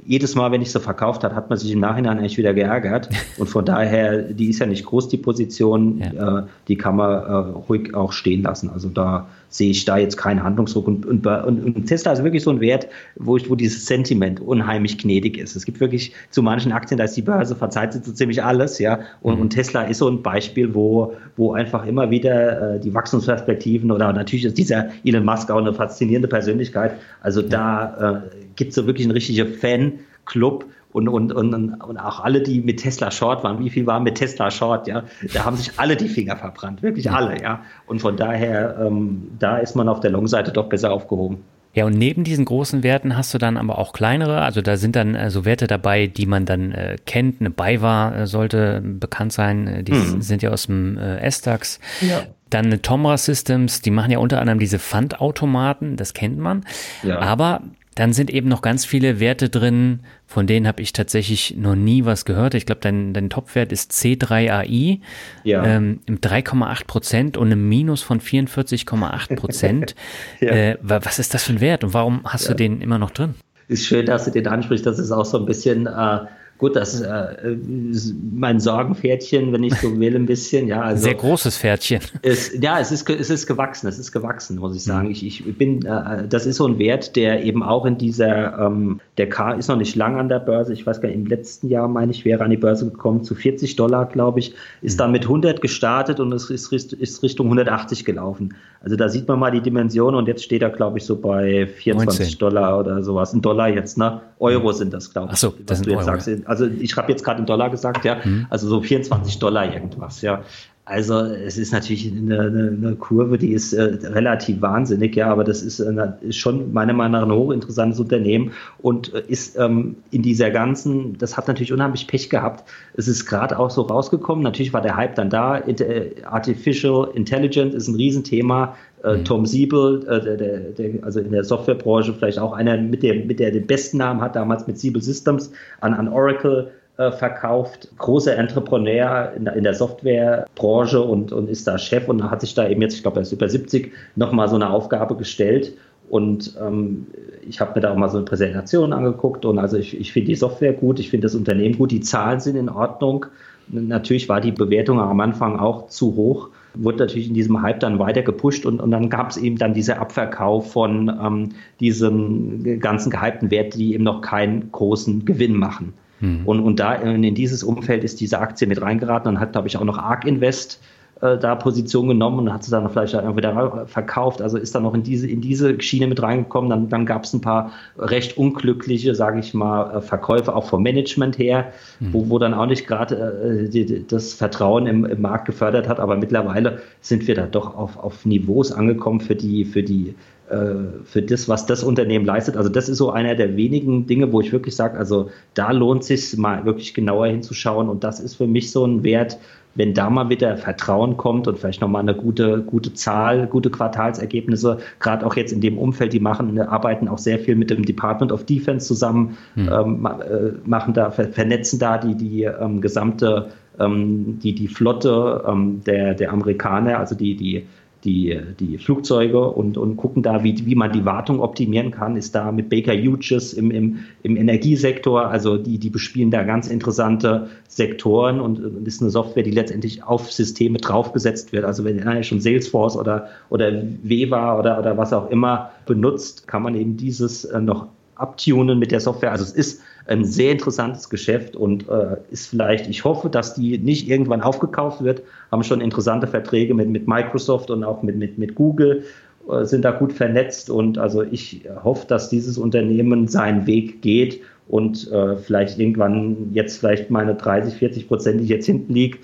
Jedes Mal, wenn ich sie verkauft habe, hat man sich im Nachhinein eigentlich wieder geärgert. Und von daher, die ist ja nicht groß, die Position, ja. äh, die kann man äh, ruhig auch stehen lassen. Also da sehe ich da jetzt keinen Handlungsdruck. Und, und, und, Tesla ist wirklich so ein Wert, wo, ich, wo dieses Sentiment unheimlich gnädig ist. Es gibt wirklich zu manchen Aktien, da ist die Börse, verzeiht so ziemlich alles, ja. Und, mhm. und Tesla ist so ein Beispiel, wo, wo einfach immer wieder äh, die Wachstumsperspektiven oder natürlich ist dieser Elon Musk auch eine faszinierende Persönlichkeit. Also da äh, gibt es so wirklich einen richtigen Fan-Club und, und, und, und auch alle, die mit Tesla Short waren, wie viel waren mit Tesla Short, ja, da haben sich alle die Finger verbrannt, wirklich alle, ja. Und von daher, ähm, da ist man auf der Long-Seite doch besser aufgehoben. Ja, und neben diesen großen Werten hast du dann aber auch kleinere, also da sind dann äh, so Werte dabei, die man dann äh, kennt. Eine BayWa äh, sollte bekannt sein, äh, die mhm. sind ja aus dem äh, S-DAX. Ja. Dann eine Tomra Systems, die machen ja unter anderem diese Pfandautomaten, das kennt man. Ja. Aber dann sind eben noch ganz viele Werte drin, von denen habe ich tatsächlich noch nie was gehört. Ich glaube, dein, dein Topwert ist C3AI ja. ähm, im 3,8 Prozent und einem Minus von 44,8 Prozent. ja. äh, was ist das für ein Wert und warum hast ja. du den immer noch drin? Ist schön, dass du den ansprichst. Das ist auch so ein bisschen äh, Gut, das äh, ist mein Sorgenpferdchen, wenn ich so will, ein bisschen. Ja, also Sehr großes Pferdchen. Ist, ja, es ist, es ist gewachsen, es ist gewachsen, muss ich sagen. Mhm. Ich, ich bin, äh, das ist so ein Wert, der eben auch in dieser, ähm, der K ist noch nicht lang an der Börse. Ich weiß gar nicht, im letzten Jahr, meine ich, wäre an die Börse gekommen zu 40 Dollar, glaube ich. Ist mhm. dann mit 100 gestartet und es ist, ist Richtung 180 gelaufen. Also da sieht man mal die Dimension und jetzt steht er, glaube ich, so bei 24 19. Dollar oder sowas. Ein Dollar jetzt, ne? Euro mhm. sind das, glaube ich. Ach so, das sind du jetzt Euro. sagst also ich habe jetzt gerade in Dollar gesagt, ja, mhm. also so 24 Dollar irgendwas, ja. Also es ist natürlich eine, eine, eine Kurve, die ist äh, relativ wahnsinnig, ja, aber das ist, äh, ist, schon meiner Meinung nach ein hochinteressantes Unternehmen und äh, ist ähm, in dieser ganzen, das hat natürlich unheimlich Pech gehabt. Es ist gerade auch so rausgekommen, natürlich war der Hype dann da, äh, Artificial Intelligence ist ein Riesenthema, mhm. Tom Siebel, äh, der, der, also in der Softwarebranche vielleicht auch einer, mit dem, mit der den besten Namen hat, damals mit Siebel Systems an, an Oracle äh, verkauft, großer Entrepreneur in, in der Softwarebranche und, und ist da Chef und hat sich da eben jetzt, ich glaube, er ist über 70, nochmal so eine Aufgabe gestellt. Und ähm, ich habe mir da auch mal so eine Präsentation angeguckt und also ich, ich finde die Software gut, ich finde das Unternehmen gut, die Zahlen sind in Ordnung. Natürlich war die Bewertung am Anfang auch zu hoch, wurde natürlich in diesem Hype dann weiter gepusht und, und dann gab es eben dann dieser Abverkauf von ähm, diesen ganzen gehypten Werten, die eben noch keinen großen Gewinn machen. Mhm. Und, und da in dieses Umfeld ist diese Aktie mit reingeraten und hat, glaube ich, auch noch ARK Invest äh, da Position genommen und hat sie dann vielleicht wieder verkauft. Also ist dann noch in diese, in diese Schiene mit reingekommen. Dann, dann gab es ein paar recht unglückliche, sage ich mal, äh, Verkäufe auch vom Management her, mhm. wo, wo dann auch nicht gerade äh, das Vertrauen im, im Markt gefördert hat. Aber mittlerweile sind wir da doch auf, auf Niveaus angekommen für die, für die äh, für das, was das Unternehmen leistet. Also das ist so einer der wenigen Dinge, wo ich wirklich sage, also da lohnt sich mal wirklich genauer hinzuschauen und das ist für mich so ein Wert, wenn da mal wieder Vertrauen kommt und vielleicht nochmal eine gute, gute Zahl, gute Quartalsergebnisse, gerade auch jetzt in dem Umfeld, die machen, arbeiten auch sehr viel mit dem Department of Defense zusammen, hm. ähm, äh, machen da, vernetzen da die, die ähm, gesamte, ähm, die, die Flotte ähm, der, der Amerikaner, also die, die die, die Flugzeuge und, und gucken da, wie, wie man die Wartung optimieren kann, ist da mit Baker Hughes im, im, im Energiesektor, also die, die bespielen da ganz interessante Sektoren und, ist eine Software, die letztendlich auf Systeme draufgesetzt wird. Also wenn einer schon Salesforce oder, oder Viva oder, oder was auch immer benutzt, kann man eben dieses äh, noch abtunen mit der Software. Also es ist ein sehr interessantes Geschäft und äh, ist vielleicht, ich hoffe, dass die nicht irgendwann aufgekauft wird, haben schon interessante Verträge mit, mit Microsoft und auch mit, mit, mit Google, äh, sind da gut vernetzt und also ich hoffe, dass dieses Unternehmen seinen Weg geht und äh, vielleicht irgendwann jetzt vielleicht meine 30, 40 Prozent, die ich jetzt hinten liege,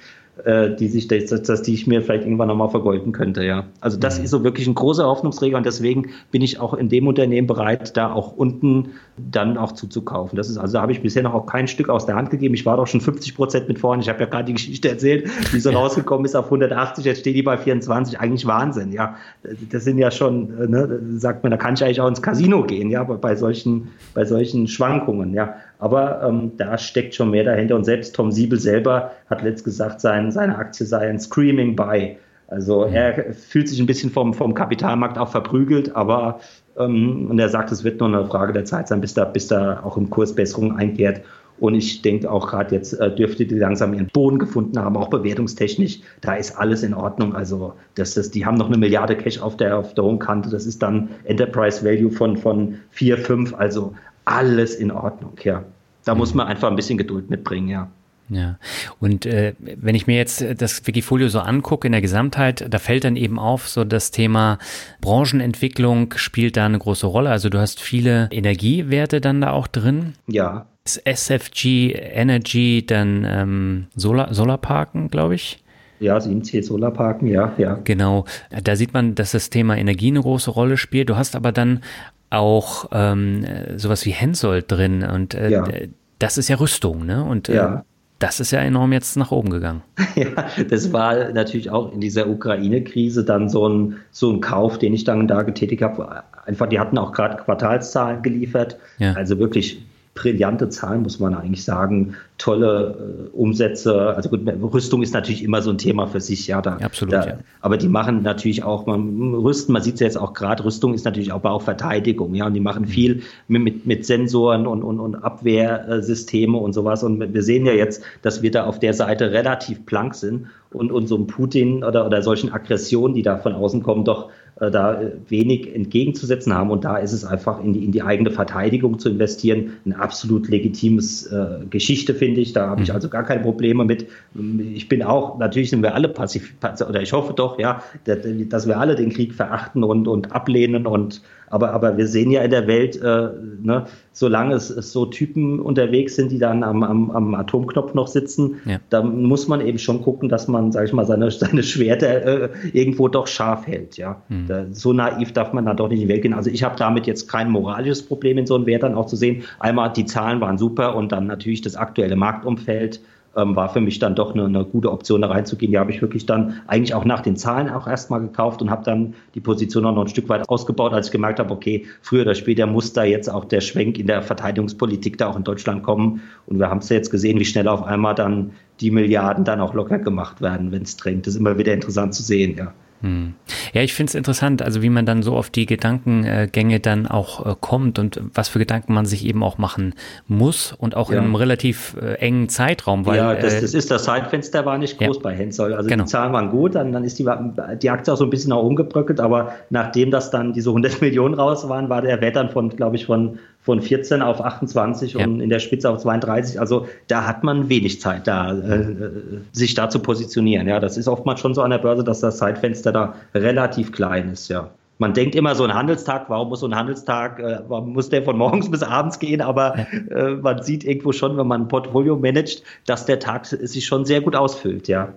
die sich, dass, dass die ich mir vielleicht irgendwann nochmal vergolden könnte, ja. Also das mhm. ist so wirklich ein großer Hoffnungsträger und deswegen bin ich auch in dem Unternehmen bereit, da auch unten dann auch zuzukaufen. Das ist, also da habe ich bisher noch auch kein Stück aus der Hand gegeben. Ich war doch schon 50 Prozent mit vorne. Ich habe ja gerade die Geschichte erzählt, wie so rausgekommen ist auf 180, jetzt steht die bei 24. Eigentlich Wahnsinn, ja. Das sind ja schon, äh, ne, sagt man, da kann ich eigentlich auch ins Casino gehen, ja, bei solchen, bei solchen Schwankungen, ja. Aber ähm, da steckt schon mehr dahinter. Und selbst Tom Siebel selber hat letzt gesagt, sein, seine Aktie sei ein Screaming Buy. Also mhm. er fühlt sich ein bisschen vom, vom Kapitalmarkt auch verprügelt, aber ähm, und er sagt, es wird nur eine Frage der Zeit sein, bis da, bis da auch im Kurs Besserung einkehrt. Und ich denke auch gerade jetzt äh, dürfte die langsam ihren Boden gefunden haben, auch bewertungstechnisch. Da ist alles in Ordnung. Also das, das, die haben noch eine Milliarde Cash auf der, auf der hohen Kante. Das ist dann Enterprise Value von, von 4, 5. Also alles in Ordnung, ja. Da mhm. muss man einfach ein bisschen Geduld mitbringen, ja. Ja, und äh, wenn ich mir jetzt das Wikifolio so angucke in der Gesamtheit, da fällt dann eben auf, so das Thema Branchenentwicklung spielt da eine große Rolle. Also du hast viele Energiewerte dann da auch drin. Ja. SFG Energy, dann ähm, Solar, Solarparken, glaube ich. Ja, 7C Solarparken, ja, ja. Genau. Da sieht man, dass das Thema Energie eine große Rolle spielt. Du hast aber dann auch ähm, sowas wie Hensoldt drin und äh, ja. das ist ja Rüstung, ne? Und äh, ja. Das ist ja enorm jetzt nach oben gegangen. ja, das war natürlich auch in dieser Ukraine-Krise dann so ein, so ein Kauf, den ich dann da getätigt habe. Einfach, die hatten auch gerade Quartalszahlen geliefert. Ja. Also wirklich brillante Zahlen, muss man eigentlich sagen. Tolle äh, Umsätze. Also gut, Rüstung ist natürlich immer so ein Thema für sich, ja. Da, Absolut. Da, ja. Aber die machen natürlich auch, man rüsten, man sieht es jetzt auch gerade, Rüstung ist natürlich auch, auch Verteidigung, ja. Und die machen mhm. viel mit, mit, mit Sensoren und, und, und Abwehrsysteme und sowas. Und wir sehen ja jetzt, dass wir da auf der Seite relativ plank sind und, und so ein Putin oder, oder solchen Aggressionen, die da von außen kommen, doch da wenig entgegenzusetzen haben. Und da ist es einfach in die, in die eigene Verteidigung zu investieren, eine absolut legitimes äh, Geschichte, finde ich. Da habe ich mhm. also gar keine Probleme mit. Ich bin auch, natürlich sind wir alle passiv, oder ich hoffe doch, ja, dass wir alle den Krieg verachten und, und ablehnen und aber, aber wir sehen ja in der Welt, äh, ne, solange es, es, so Typen unterwegs sind, die dann am, am, am Atomknopf noch sitzen, ja. da muss man eben schon gucken, dass man, sage ich mal, seine, seine Schwerter äh, irgendwo doch scharf hält. Ja, mhm. da, so naiv darf man dann doch nicht in die Welt gehen. Also ich habe damit jetzt kein moralisches Problem in so einem Wert dann auch zu sehen. Einmal die Zahlen waren super und dann natürlich das aktuelle Marktumfeld ähm, war für mich dann doch eine, eine gute Option, da reinzugehen. Die habe ich wirklich dann eigentlich auch nach den Zahlen auch erstmal gekauft und habe dann die Position auch noch ein Stück weit ausgebaut, als ich gemerkt habe, okay, früher oder später muss da jetzt auch der Schwenk in der Verteidigungspolitik da auch in Deutschland kommen. Und wir haben es ja jetzt gesehen, wie schnell auf einmal dann die Milliarden dann auch locker gemacht werden, wenn es drängt. Das ist immer wieder interessant zu sehen, ja. Hm. Ja, ich finde es interessant, also wie man dann so auf die Gedankengänge dann auch äh, kommt und was für Gedanken man sich eben auch machen muss und auch ja. in einem relativ äh, engen Zeitraum. Weil, ja, das, äh, das ist das Zeitfenster war nicht groß ja. bei Hensoldt. Also genau. die Zahlen waren gut, dann, dann ist die, die Aktie auch so ein bisschen auch umgebröckelt, aber nachdem das dann diese 100 Millionen raus waren, war der Wert dann von, glaube ich, von von 14 auf 28 ja. und in der Spitze auf 32. Also da hat man wenig Zeit, da äh, sich da zu positionieren. Ja, das ist oftmals schon so an der Börse, dass das Zeitfenster da relativ klein ist. Ja. Man denkt immer so ein Handelstag, warum muss so ein Handelstag, äh, warum muss der von morgens bis abends gehen? Aber äh, man sieht irgendwo schon, wenn man ein Portfolio managt, dass der Tag sich schon sehr gut ausfüllt. Ja.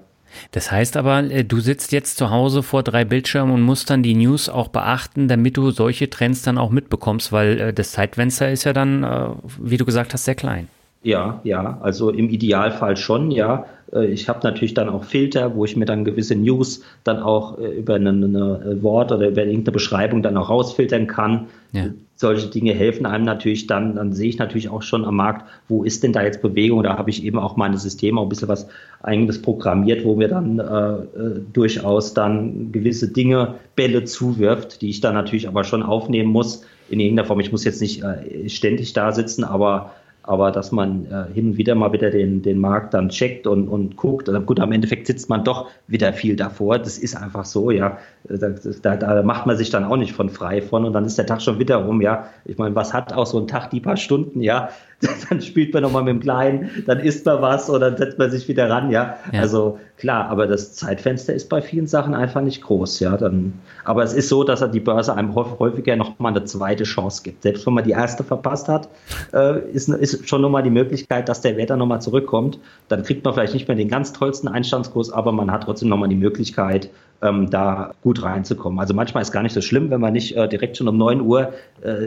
Das heißt aber, äh, du sitzt jetzt zu Hause vor drei Bildschirmen und musst dann die News auch beachten, damit du solche Trends dann auch mitbekommst, weil äh, das Zeitfenster ist ja dann, äh, wie du gesagt hast, sehr klein. Ja, ja, also im Idealfall schon, ja. Ich habe natürlich dann auch Filter, wo ich mir dann gewisse News dann auch über ein Wort oder über irgendeine Beschreibung dann auch rausfiltern kann. Ja solche Dinge helfen einem natürlich dann, dann sehe ich natürlich auch schon am Markt, wo ist denn da jetzt Bewegung? Da habe ich eben auch meine Systeme auch ein bisschen was eigenes programmiert, wo mir dann äh, äh, durchaus dann gewisse Dinge, Bälle zuwirft, die ich dann natürlich aber schon aufnehmen muss in irgendeiner Form. Ich muss jetzt nicht äh, ständig da sitzen, aber aber dass man äh, hin und wieder mal wieder den, den Markt dann checkt und, und guckt. Also gut, am Endeffekt sitzt man doch wieder viel davor. Das ist einfach so, ja. Da, da, da, macht man sich dann auch nicht von frei von und dann ist der Tag schon wieder rum, ja. Ich meine, was hat auch so ein Tag, die paar Stunden, ja. dann spielt man nochmal mit dem Kleinen, dann isst man was oder dann setzt man sich wieder ran, ja? ja. Also klar, aber das Zeitfenster ist bei vielen Sachen einfach nicht groß, ja. Dann, aber es ist so, dass er die Börse einem häufiger nochmal eine zweite Chance gibt. Selbst wenn man die erste verpasst hat, äh, ist, ist schon nochmal die Möglichkeit, dass der Wert dann nochmal zurückkommt. Dann kriegt man vielleicht nicht mehr den ganz tollsten Einstandskurs, aber man hat trotzdem nochmal die Möglichkeit, ähm, da gut reinzukommen. Also manchmal ist gar nicht so schlimm, wenn man nicht äh, direkt schon um 9 Uhr äh,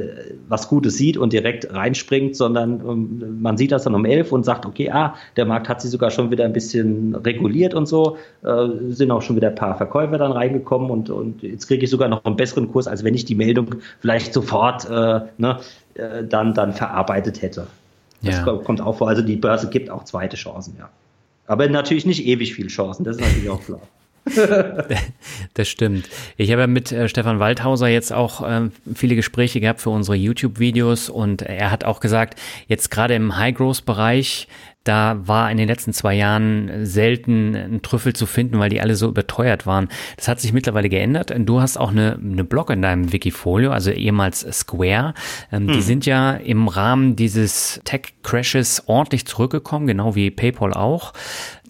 was Gutes sieht und direkt reinspringt, sondern ähm, man sieht das dann um 11 und sagt, okay, ah, der Markt hat sich sogar schon wieder ein bisschen reguliert und so, äh, sind auch schon wieder ein paar Verkäufer dann reingekommen und, und jetzt kriege ich sogar noch einen besseren Kurs, als wenn ich die Meldung vielleicht sofort äh, ne, äh, dann, dann verarbeitet hätte. Das ja. kommt auch vor. Also die Börse gibt auch zweite Chancen, ja. Aber natürlich nicht ewig viel Chancen, das ist natürlich auch klar. das stimmt. Ich habe ja mit äh, Stefan Waldhauser jetzt auch äh, viele Gespräche gehabt für unsere YouTube-Videos und er hat auch gesagt, jetzt gerade im High-Growth-Bereich, da war in den letzten zwei Jahren selten ein Trüffel zu finden, weil die alle so überteuert waren. Das hat sich mittlerweile geändert. Du hast auch eine, eine Blog in deinem Wikifolio, also ehemals Square. Ähm, hm. Die sind ja im Rahmen dieses Tech-Crashes ordentlich zurückgekommen, genau wie PayPal auch.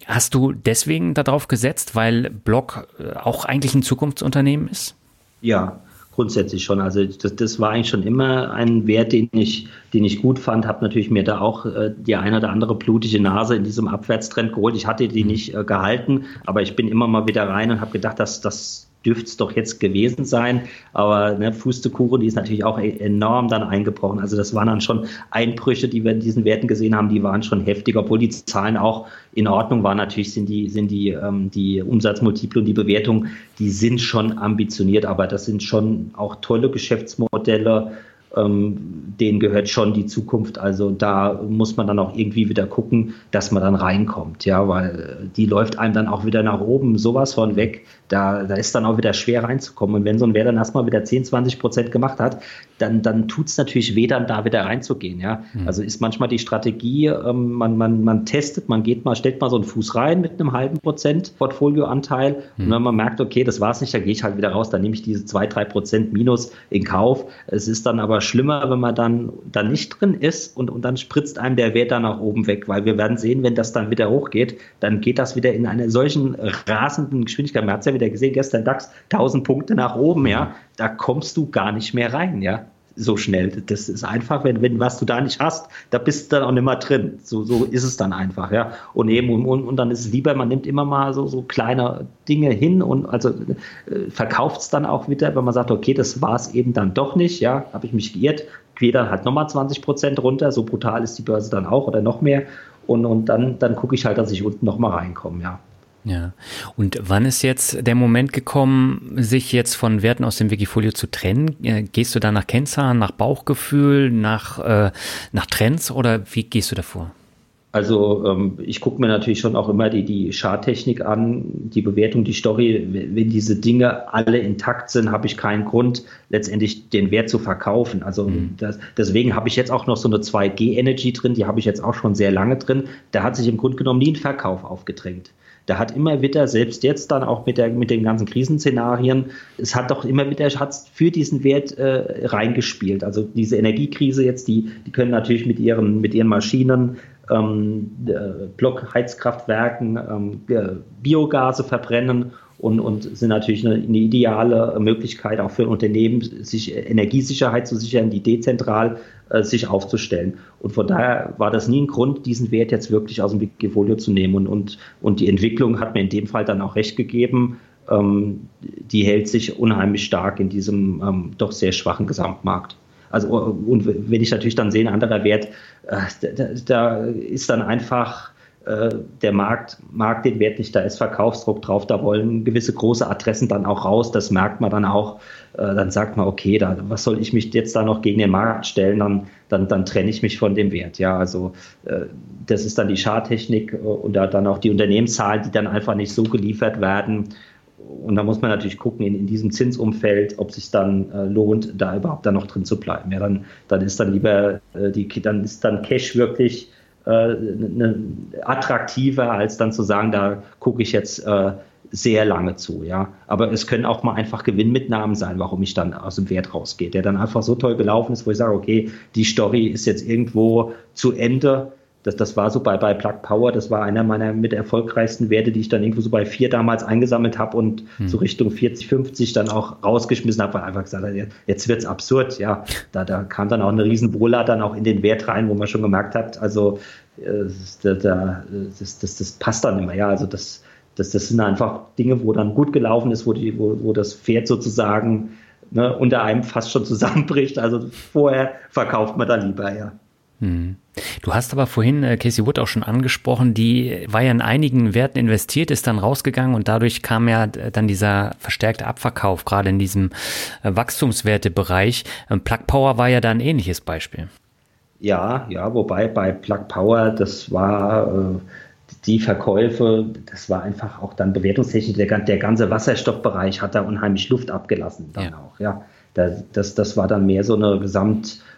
Hast du deswegen darauf gesetzt, weil Block äh, auch eigentlich ein Zukunftsunternehmen ist? Ja, grundsätzlich schon. Also das, das war eigentlich schon immer ein Wert, den ich, den ich gut fand. Habe natürlich mir da auch äh, die eine oder andere blutige Nase in diesem Abwärtstrend geholt. Ich hatte die mhm. nicht äh, gehalten, aber ich bin immer mal wieder rein und habe gedacht, dass das dürfte es doch jetzt gewesen sein. Aber ne, Fußtekuchen, die ist natürlich auch e-, enorm dann eingebrochen. Also das waren dann schon Einbrüche, die wir in diesen Werten gesehen haben, die waren schon heftig, obwohl die Zahlen auch in Ordnung waren. Natürlich sind die, sind die, ähm, die Umsatzmultiple und die Bewertung, die sind schon ambitioniert, aber das sind schon auch tolle Geschäftsmodelle ähm, denen gehört schon die Zukunft. Also da muss man dann auch irgendwie wieder gucken, dass man dann reinkommt, ja, weil die läuft einem dann auch wieder nach oben sowas von weg. Da, da ist dann auch wieder schwer reinzukommen. Und wenn so ein Wer dann erstmal wieder 10, 20 Prozent gemacht hat, dann, dann tut es natürlich weh, dann da wieder reinzugehen. Ja? Mhm. Also ist manchmal die Strategie, ähm, man, man, man testet, man geht mal, stellt mal so einen Fuß rein mit einem halben Prozent Portfolioanteil. Mhm. Und wenn man merkt, okay, das war es nicht, dann gehe ich halt wieder raus, dann nehme ich diese 2, 3 Prozent Minus in Kauf. Es ist dann aber schlimmer, wenn man dann, dann nicht drin ist und, und dann spritzt einem der Wert dann nach oben weg, weil wir werden sehen, wenn das dann wieder hochgeht, dann geht das wieder in einer solchen rasenden Geschwindigkeit. Man hat es ja wieder gesehen, gestern DAX 1000 Punkte nach oben, ja, da kommst du gar nicht mehr rein, ja so schnell. Das ist einfach, wenn, wenn was du da nicht hast, da bist du dann auch nicht mehr drin. So, so ist es dann einfach, ja. Und eben, und, und, dann ist es lieber, man nimmt immer mal so, so kleine Dinge hin und also äh, verkauft es dann auch wieder, wenn man sagt, okay, das war es eben dann doch nicht, ja, habe ich mich geirrt, gehe dann halt nochmal 20 Prozent runter, so brutal ist die Börse dann auch oder noch mehr. Und, und dann, dann gucke ich halt, dass ich unten nochmal reinkomme, ja. Ja. Und wann ist jetzt der Moment gekommen, sich jetzt von Werten aus dem Wikifolio zu trennen? Äh, gehst du da nach Kennzahlen, nach Bauchgefühl, nach, äh, nach Trends oder wie gehst du davor? Also ähm, ich gucke mir natürlich schon auch immer die, die Charttechnik an, die Bewertung, die Story. Wenn diese Dinge alle intakt sind, habe ich keinen Grund, letztendlich den Wert zu verkaufen. Also mhm. das, deswegen habe ich jetzt auch noch so eine 2G-Energy drin, die habe ich jetzt auch schon sehr lange drin. Da hat sich im Grunde genommen nie ein Verkauf aufgedrängt da hat immer wieder, selbst jetzt dann auch mit, der, mit den ganzen Krisenszenarien, es hat doch immer wieder hat's für diesen Wert äh, reingespielt. Also diese Energiekrise jetzt, die, die können natürlich mit ihren, mit ihren Maschinen ähm, äh, Blockheizkraftwerken ähm, Biogase verbrennen und, und sind natürlich eine, eine, ideale Möglichkeit auch für Unternehmen, sich Energiesicherheit zu sichern, die dezentral sich aufzustellen. Und von daher war das nie ein Grund, diesen Wert jetzt wirklich aus dem Wikifolio zu nehmen. Und, und, und die Entwicklung hat mir in dem Fall dann auch recht gegeben. Ähm, die hält sich unheimlich stark in diesem ähm, doch sehr schwachen Gesamtmarkt. Also, und wenn ich natürlich dann sehe, ein anderer Wert, äh, da, da ist dann einfach äh, der Markt mag den Wert nicht, da ist Verkaufsdruck drauf, da wollen gewisse große Adressen dann auch raus, das merkt man dann auch. Äh, dann sagt man, okay, da, was soll ich mich jetzt da noch gegen den Markt stellen, dann, dann, dann trenne ich mich von dem Wert. Ja, also äh, das ist dann die Charttechnik und da dann auch die Unternehmenszahlen, die dann einfach nicht so geliefert werden. Und da muss man natürlich gucken in, in diesem Zinsumfeld, ob sich dann äh, lohnt, da überhaupt dann noch drin zu bleiben. Ja, dann, dann ist dann lieber äh, die, dann ist dann Cash wirklich äh, attraktiver, als dann zu sagen, da gucke ich jetzt äh, sehr lange zu, ja. Aber es können auch mal einfach Gewinnmitnahmen sein, warum ich dann aus dem Wert rausgehe, der dann einfach so toll gelaufen ist, wo ich sage, okay, die Story ist jetzt irgendwo zu Ende das, das war so bei, bei Plug Power, das war einer meiner mit erfolgreichsten Werte, die ich dann irgendwo so bei vier damals eingesammelt habe und hm. so Richtung 40, 50 dann auch rausgeschmissen habe, weil einfach gesagt habe, jetzt wird's absurd, ja. Da, da kam dann auch eine riesen Wohler dann auch in den Wert rein, wo man schon gemerkt hat, also äh, das, das, das, das passt dann immer, ja. Also das, das, das sind einfach Dinge, wo dann gut gelaufen ist, wo, die, wo, wo das Pferd sozusagen ne, unter einem fast schon zusammenbricht. Also vorher verkauft man da lieber, ja. Hm. Du hast aber vorhin äh, Casey Wood auch schon angesprochen, die war ja in einigen Werten investiert, ist dann rausgegangen und dadurch kam ja dann dieser verstärkte Abverkauf, gerade in diesem äh, Wachstumswertebereich. Ähm, Plug Power war ja da ein ähnliches Beispiel. Ja, ja, wobei bei Plug Power, das war äh, die Verkäufe, das war einfach auch dann bewertungstechnisch, der, der ganze Wasserstoffbereich hat da unheimlich Luft abgelassen dann ja. auch, ja. Das, das, das war dann mehr so eine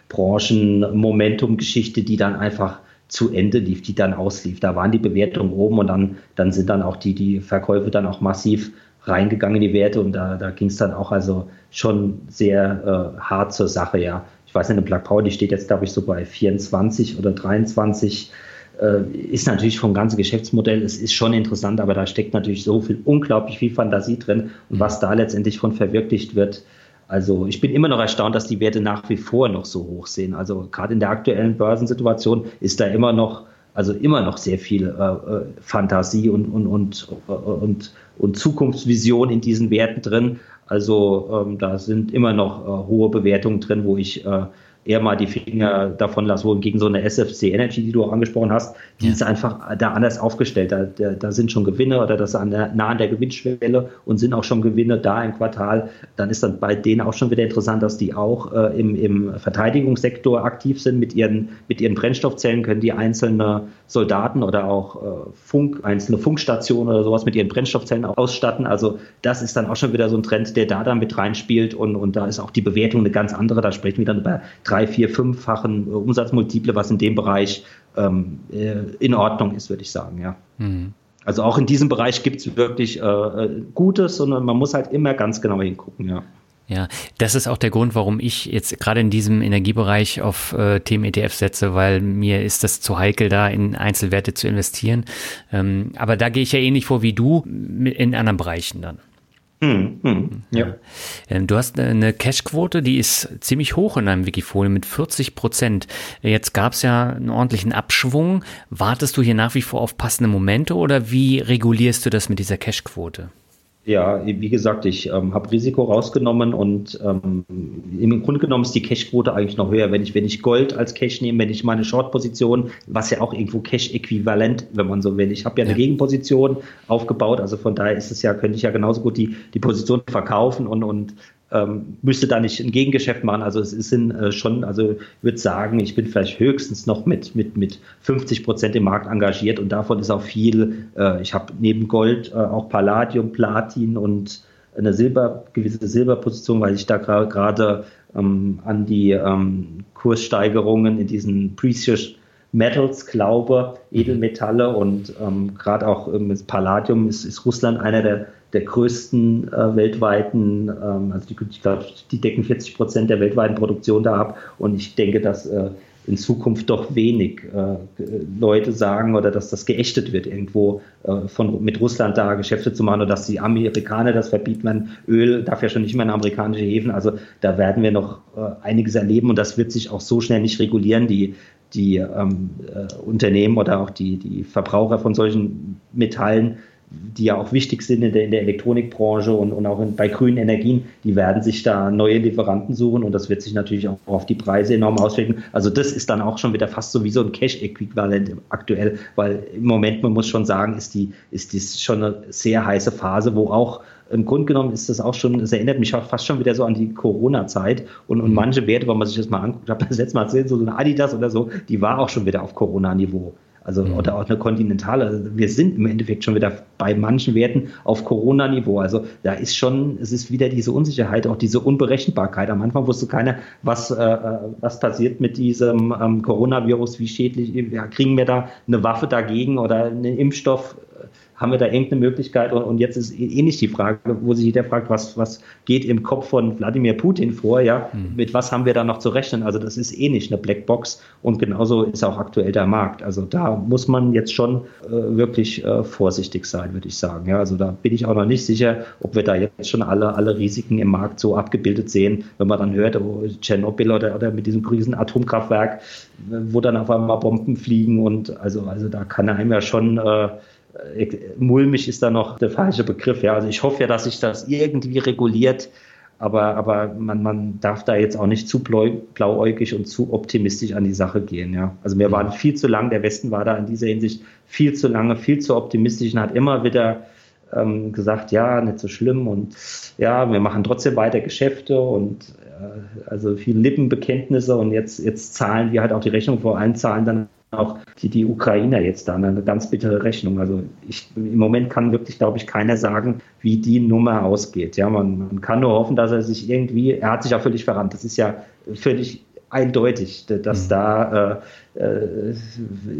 Gesamtbranchen-Momentum-Geschichte, die dann einfach zu Ende lief, die dann auslief. Da waren die Bewertungen oben und dann, dann sind dann auch die, die Verkäufe dann auch massiv reingegangen in die Werte und da, da ging es dann auch also schon sehr äh, hart zur Sache, ja. Ich weiß nicht, eine Black Power, die steht jetzt, glaube ich, so bei 24 oder 23 äh, ist natürlich vom ganzen Geschäftsmodell, es ist schon interessant, aber da steckt natürlich so viel, unglaublich viel Fantasie drin und was da letztendlich von verwirklicht wird, also ich bin immer noch erstaunt, dass die Werte nach wie vor noch so hoch sind. Also gerade in der aktuellen Börsensituation ist da immer noch also immer noch sehr viel äh, äh Fantasie und, und, und, und, und Zukunftsvision in diesen Werten drin. Also ähm, da sind immer noch äh, hohe Bewertungen drin, wo ich äh, eher mal die Finger davon lasse, wohingegen so eine SFC Energy, die du auch angesprochen hast, die ja. ist einfach da anders aufgestellt. Da, da, da, sind schon Gewinne oder das an der, nah an der Gewinnschwelle und sind auch schon Gewinne da im Quartal. Dann ist dann bei denen auch schon wieder interessant, dass die auch äh, im, im Verteidigungssektor aktiv sind mit ihren, mit ihren Brennstoffzellen, können die einzelne Soldaten oder auch äh, Funk, einzelne Funkstationen oder sowas mit ihren Brennstoffzellen ausstatten. Also das ist dann auch schon wieder so ein Trend, der da dann mit reinspielt und, und da ist auch die Bewertung eine ganz andere. Da sprechen wir dann über drei, vier, fünffachen äh, Umsatzmultiple, was in dem Bereich ähm, äh, in Ordnung ist, würde ich sagen, ja. Mhm. Also auch in diesem Bereich gibt es wirklich äh, Gutes, sondern man muss halt immer ganz genau hingucken, ja. Ja, das ist auch der Grund, warum ich jetzt gerade in diesem Energiebereich auf äh, Themen ETF setze, weil mir ist das zu heikel, da in Einzelwerte zu investieren. Ähm, aber da gehe ich ja ähnlich vor wie du in anderen Bereichen dann. Hm, hm, ja. Ähm, du hast eine Cashquote, die ist ziemlich hoch in deinem Wikifolio mit 40 Prozent. Jetzt gab es ja einen ordentlichen Abschwung. Wartest du hier nach wie vor auf passende Momente oder wie regulierst du das mit dieser Cashquote? Ja, wie gesagt, ich ähm, habe Risiko rausgenommen und ähm, im Grunde genommen ist die Cash-Quote eigentlich noch höher. Wenn ich, wenn ich Gold als Cash nehme, wenn ich meine Short-Position, was ja auch irgendwo Cash-äquivalent, wenn man so will. Ich habe ja eine ja. Gegenposition aufgebaut, also von daher ist es ja, könnte ich ja genauso gut die, die Position verkaufen und, und ähm, müsste da nicht ein Gegengeschäft machen. Also es sind äh, schon, also ich würde sagen, ich bin vielleicht höchstens noch mit, mit, mit 50 Prozent im Markt engagiert und davon ist auch viel, äh, ich habe neben Gold äh, auch Palladium, Platin und eine Silber, gewisse Silberposition, weil ich da gerade ähm, an die ähm, Kurssteigerungen in diesen Precious Metals glaube, Edelmetalle und ähm, gerade auch ähm, das Palladium ist, ist Russland einer der der größten äh, weltweiten, ähm, also die, ich glaube, die decken 40 Prozent der weltweiten Produktion da ab. Und ich denke, dass äh, in Zukunft doch wenig äh, Leute sagen oder dass das geächtet wird, irgendwo äh, von, mit Russland da Geschäfte zu machen oder dass die Amerikaner das verbieten. Man, Öl darf ja schon nicht mehr in amerikanische Häfen. Also da werden wir noch äh, einiges erleben und das wird sich auch so schnell nicht regulieren. Die, die ähm, äh, Unternehmen oder auch die, die Verbraucher von solchen Metallen die ja auch wichtig sind in der, in der Elektronikbranche und, und auch in, bei grünen Energien, die werden sich da neue Lieferanten suchen und das wird sich natürlich auch auf die Preise enorm auswirken. Also das ist dann auch schon wieder fast so wie so ein Cash-Äquivalent aktuell, weil im Moment, man muss schon sagen, ist die, ist dies schon eine sehr heiße Phase, wo auch im Grunde genommen ist das auch schon, es erinnert mich fast schon wieder so an die Corona-Zeit und, und mhm. manche Werte, wenn man sich das mal anguckt, habe das letzte Mal erzählt, so eine Adidas oder so, die war auch schon wieder auf Corona-Niveau. Also, mhm. oder auch eine kontinentale. Also wir sind im Endeffekt schon wieder bei manchen Werten auf Corona-Niveau. Also da ist schon, es ist wieder diese Unsicherheit, auch diese Unberechenbarkeit. Am Anfang wusste keiner, was, äh, äh was passiert mit diesem ähm, Coronavirus, wie schädlich, ja, kriegen wir da eine Waffe dagegen oder einen Impfstoff haben wir da irgendeine Möglichkeit? Und, und jetzt ist eh nicht die Frage, wo sich jeder fragt, was, was geht im Kopf von Wladimir Putin vor, ja? Mhm. Mit was haben wir da noch zu rechnen? Also das ist eh nicht eine Blackbox und genauso ist auch aktuell der Markt. Also da muss man jetzt schon äh, wirklich äh, vorsichtig sein, würde ich sagen. Ja, also da bin ich auch noch nicht sicher, ob wir da jetzt schon alle, alle Risiken im Markt so abgebildet sehen, wenn man dann hört, oh, Tschernobyl oder, oder mit diesem riesen Atomkraftwerk, wo dann auf einmal Bomben fliegen und also, also da kann einem ja schon äh, äh, mulmig ist da noch der falsche Begriff. Ja, also ich hoffe ja, dass sich das irgendwie reguliert, aber, aber man, man darf da jetzt auch nicht zu blauäugig und zu optimistisch an die Sache gehen. Ja, also wir waren viel zu lang, der Westen war da in dieser Hinsicht viel zu lange, viel zu optimistisch und hat immer wieder ähm, gesagt, ja, nicht so schlimm und ja, wir machen trotzdem weiter Geschäfte und äh, also viele Lippenbekenntnisse und jetzt, jetzt zahlen wir halt auch die Rechnung vor allen Zahlen dann auch die, die Ukrainer jetzt da eine ganz bittere Rechnung. Also ich, im Moment kann wirklich, glaube ich, keiner sagen, wie die Nummer ausgeht. Ja, man, man kann nur hoffen, dass er sich irgendwie, er hat sich ja völlig verrannt. Das ist ja völlig eindeutig, dass mhm. da äh, äh,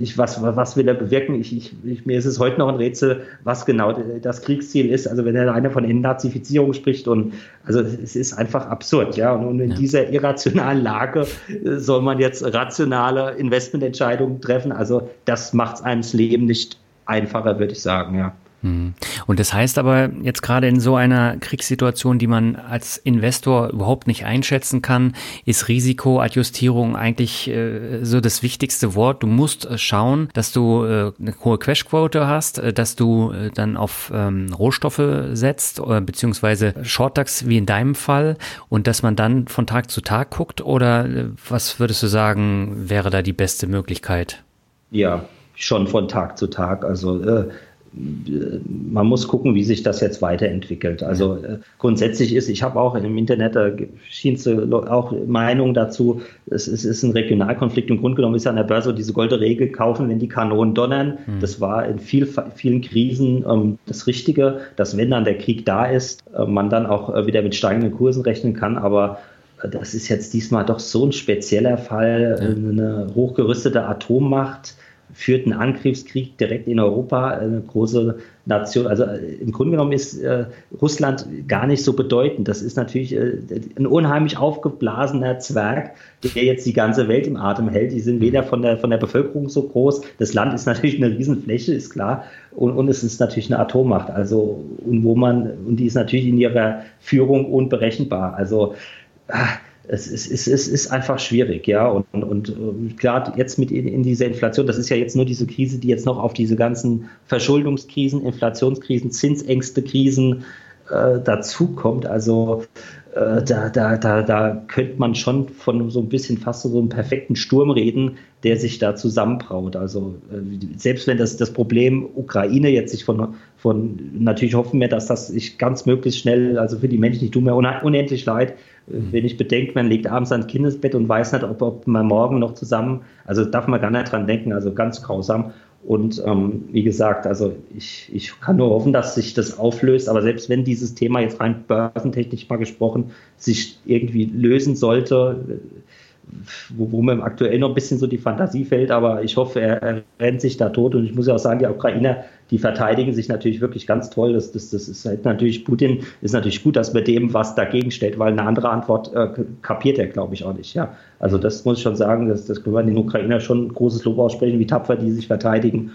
ich, was, was will er bewirken? Ich, ich, ich, mir ist es heute noch ein Rätsel, was genau das Kriegsziel ist. Also wenn er einer von Entnazifizierung spricht und also es ist einfach absurd, ja. Und, und in ja. dieser irrationalen Lage äh, soll man jetzt rationale Investmententscheidungen treffen. Also das macht einem das Leben nicht einfacher, würde ich sagen, ja. Hm. Und das heißt aber jetzt gerade in so einer Kriegssituation, die man als Investor überhaupt nicht einschätzen kann, ist Risikoadjustierung eigentlich äh, so das wichtigste Wort. Du musst äh, schauen, dass du äh, eine hohe Quashquote hast, äh, dass du äh, dann auf ähm, Rohstoffe setzt, äh, beziehungsweise Shortducks wie in deinem Fall und dass man dann von Tag zu Tag guckt oder was würdest du sagen, wäre da die beste Möglichkeit? Ja, schon von Tag zu Tag. Also man muss gucken, wie sich das jetzt weiterentwickelt. Also äh, grundsätzlich ist, ich habe auch im Internet, da schien auch Meinung dazu, es, es, ist ein Regionalkonflikt. Im Grunde genommen ist ja an der Börse diese goldene Regel, kaufen, wenn die Kanonen donnern. Mhm. Das war in viel, vielen Krisen ähm, das Richtige, dass wenn dann der Krieg da ist, äh, man dann auch äh, wieder mit steigenden Kursen rechnen kann. Aber äh, das ist jetzt diesmal doch so ein spezieller Fall, eine hochgerüstete Atommacht führt einen Angriffskrieg direkt in Europa, eine große Nation. Also äh, im Grunde genommen ist äh, Russland gar nicht so bedeutend. Das ist natürlich äh, ein unheimlich aufgeblasener Zwerg, der jetzt die ganze Welt im Atem hält. Die sind weder von der, von der Bevölkerung so groß. Das Land ist natürlich eine Riesenfläche, ist klar. Und, und es ist natürlich eine Atommacht. Also, und wo man, und die ist natürlich in ihrer Führung unberechenbar. Also, ah, es, es, es, es ist einfach schwierig, ja. Und, und, und äh, klar, jetzt mit in, in dieser Inflation, das ist ja jetzt nur diese Krise, die jetzt noch auf diese ganzen Verschuldungskrisen, Inflationskrisen, Zinsängste Krisen äh, dazukommt. Also äh, da, da, da, da könnte man schon von so ein bisschen fast so einem perfekten Sturm reden, der sich da zusammenbraut. Also äh, selbst wenn das, das Problem Ukraine jetzt sich von, von, natürlich hoffen wir, dass das sich ganz möglichst schnell, also für die Menschen, ich tue mir unendlich leid. Wenn ich bedenke, man legt abends ans Kindesbett und weiß nicht, ob, ob man morgen noch zusammen, also darf man gar nicht dran denken, also ganz grausam. Und ähm, wie gesagt, also ich, ich kann nur hoffen, dass sich das auflöst. Aber selbst wenn dieses Thema jetzt rein börsentechnisch mal gesprochen sich irgendwie lösen sollte, wo, wo mir aktuell noch ein bisschen so die Fantasie fällt, aber ich hoffe, er, er rennt sich da tot. Und ich muss ja auch sagen, die Ukrainer, die verteidigen sich natürlich wirklich ganz toll. Das, das, das ist halt natürlich, Putin ist natürlich gut, dass man dem was dagegen stellt, weil eine andere Antwort äh, kapiert er, glaube ich, auch nicht. Ja, also das muss ich schon sagen, das, das können wir den Ukrainer schon großes Lob aussprechen, wie tapfer die sich verteidigen.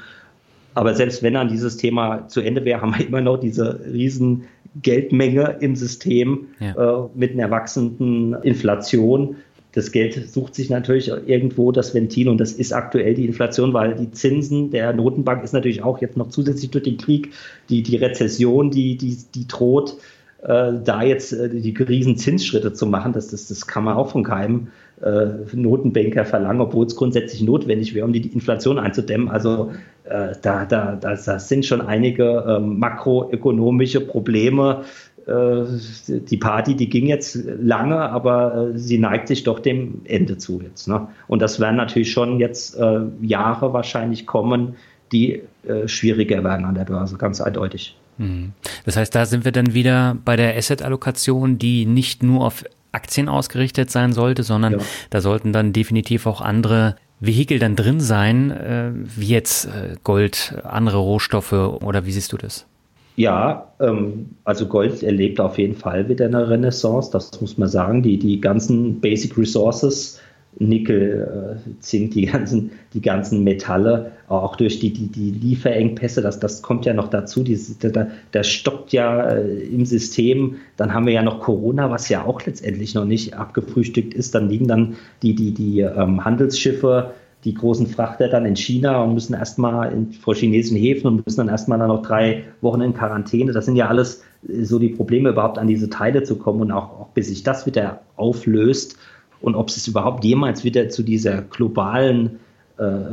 Aber selbst wenn dann dieses Thema zu Ende wäre, haben wir immer noch diese riesen Geldmenge im System ja. äh, mit einer wachsenden Inflation das Geld sucht sich natürlich irgendwo das Ventil und das ist aktuell die Inflation, weil die Zinsen der Notenbank ist natürlich auch jetzt noch zusätzlich durch den Krieg, die, die Rezession, die, die, die droht, äh, da jetzt äh, die riesen Zinsschritte zu machen, das, das, das kann man auch von keinem äh, Notenbanker verlangen, obwohl es grundsätzlich notwendig wäre, um die Inflation einzudämmen. Also äh, da, da, da, das sind schon einige ähm, makroökonomische Probleme, die Party, die ging jetzt lange, aber äh, sie neigt sich doch dem Ende zu jetzt. Ne? Und das werden natürlich schon jetzt äh, Jahre wahrscheinlich kommen, die äh, schwieriger werden an der Börse, ganz eindeutig. Hm. Das heißt, da sind wir dann wieder bei der Asset-Allokation, die nicht nur auf Aktien ausgerichtet sein sollte, sondern ja. da sollten dann definitiv auch andere Vehikel dann drin sein, äh, wie jetzt äh, Gold, andere Rohstoffe oder wie siehst du das? Ja, ähm, also Gold erlebt auf jeden Fall wieder eine Renaissance, das muss man sagen. Die, die ganzen Basic Resources, Nickel, äh, Zink, die ganzen, die ganzen Metalle, auch durch die, die, die Lieferengpässe, das, das kommt ja noch dazu, die, da, da stockt ja äh, im System, dann haben wir ja noch Corona, was ja auch letztendlich noch nicht abgefrühstückt ist, dann liegen dann die, die, die ähm, Handelsschiffe die großen Frachter dann in China und müssen erstmal vor chinesischen Häfen und müssen dann erstmal dann noch drei Wochen in Quarantäne. Das sind ja alles äh, so die Probleme, überhaupt an diese Teile zu kommen und auch, auch bis sich das wieder auflöst und ob es überhaupt jemals wieder zu dieser globalen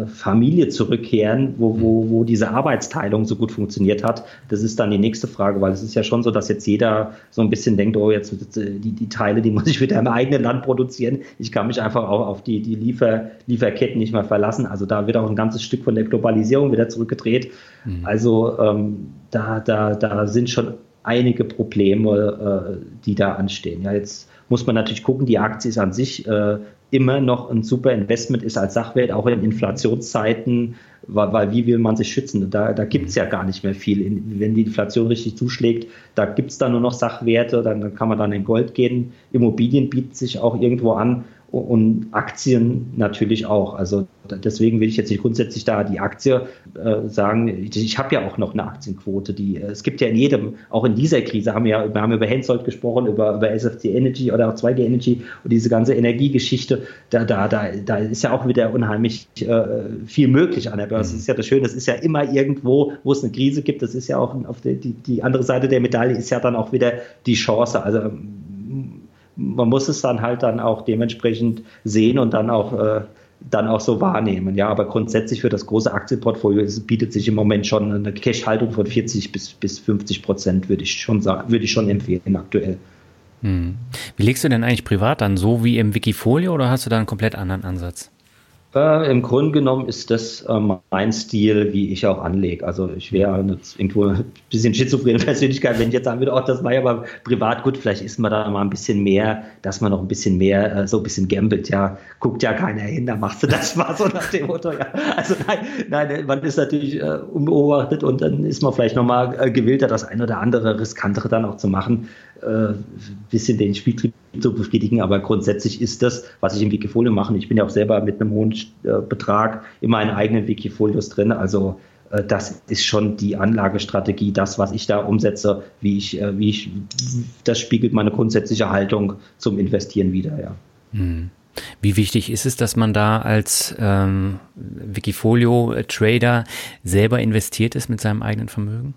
Familie zurückkehren, wo, wo, wo diese Arbeitsteilung so gut funktioniert hat. Das ist dann die nächste Frage, weil es ist ja schon so, dass jetzt jeder so ein bisschen denkt, oh, jetzt die, die Teile, die muss ich wieder im eigenen Land produzieren. Ich kann mich einfach auch auf die, die Liefer, Lieferketten nicht mehr verlassen. Also da wird auch ein ganzes Stück von der Globalisierung wieder zurückgedreht. Mhm. Also ähm, da, da, da sind schon einige Probleme, äh, die da anstehen. Ja, jetzt muss man natürlich gucken, die Aktie ist an sich äh, immer noch ein super Investment ist als Sachwert, auch in Inflationszeiten, weil, weil wie will man sich schützen? Da, da gibt es ja gar nicht mehr viel. wenn die Inflation richtig zuschlägt, da gibt es dann nur noch Sachwerte, dann, dann kann man dann in Gold gehen. Immobilien bietet sich auch irgendwo an. Und Aktien natürlich auch. Also deswegen will ich jetzt nicht grundsätzlich da die Aktie äh, sagen. Ich, ich habe ja auch noch eine Aktienquote. Die äh, es gibt ja in jedem, auch in dieser Krise haben wir ja, wir haben über Hensoldt gesprochen, über, über SFC Energy oder auch 2G Energy und diese ganze Energiegeschichte. Da, da, da, da ist ja auch wieder unheimlich äh, viel möglich an der Börse. Das mhm. ist ja das Schöne. Das ist ja immer irgendwo, wo es eine Krise gibt. Das ist ja auch auf die, die, die andere Seite der Medaille ist ja dann auch wieder die Chance. Also man muss es dann halt dann auch dementsprechend sehen und dann auch äh, dann auch so wahrnehmen. Ja, aber grundsätzlich für das große Aktienportfolio bietet sich im Moment schon eine Cash-Haltung von 40 bis, bis 50 Prozent, würde ich schon sagen, würde ich schon empfehlen aktuell. Hm. Wie legst du denn eigentlich privat an? So wie im Wikifolio oder hast du da einen komplett anderen Ansatz? Äh, Im Grunde genommen ist das äh, mein Stil, wie ich auch anlege. Also ich wäre irgendwo ein bisschen schizophrene Persönlichkeit, wenn ich jetzt sagen würde, oh, das war ja aber privat gut, vielleicht ist man da mal ein bisschen mehr, dass man noch ein bisschen mehr äh, so ein bisschen gambelt, ja, guckt ja keiner hin, da machst du das mal so nach dem Motto, ja. Also nein, nein, man ist natürlich äh, unbeobachtet und dann ist man vielleicht nochmal äh, gewillter, das ein oder andere riskantere dann auch zu machen äh, bisschen den Spieltrieb zu befriedigen. Aber grundsätzlich ist das, was ich im Wikifolio mache. Ich bin ja auch selber mit einem hohen äh, Betrag in meinen eigenen Wikifolios drin. Also äh, das ist schon die Anlagestrategie, das, was ich da umsetze, wie ich, wie ich, das spiegelt meine grundsätzliche Haltung zum Investieren wieder, ja. Hm. Wie wichtig ist es, dass man da als ähm, Wikifolio-Trader selber investiert ist mit seinem eigenen Vermögen?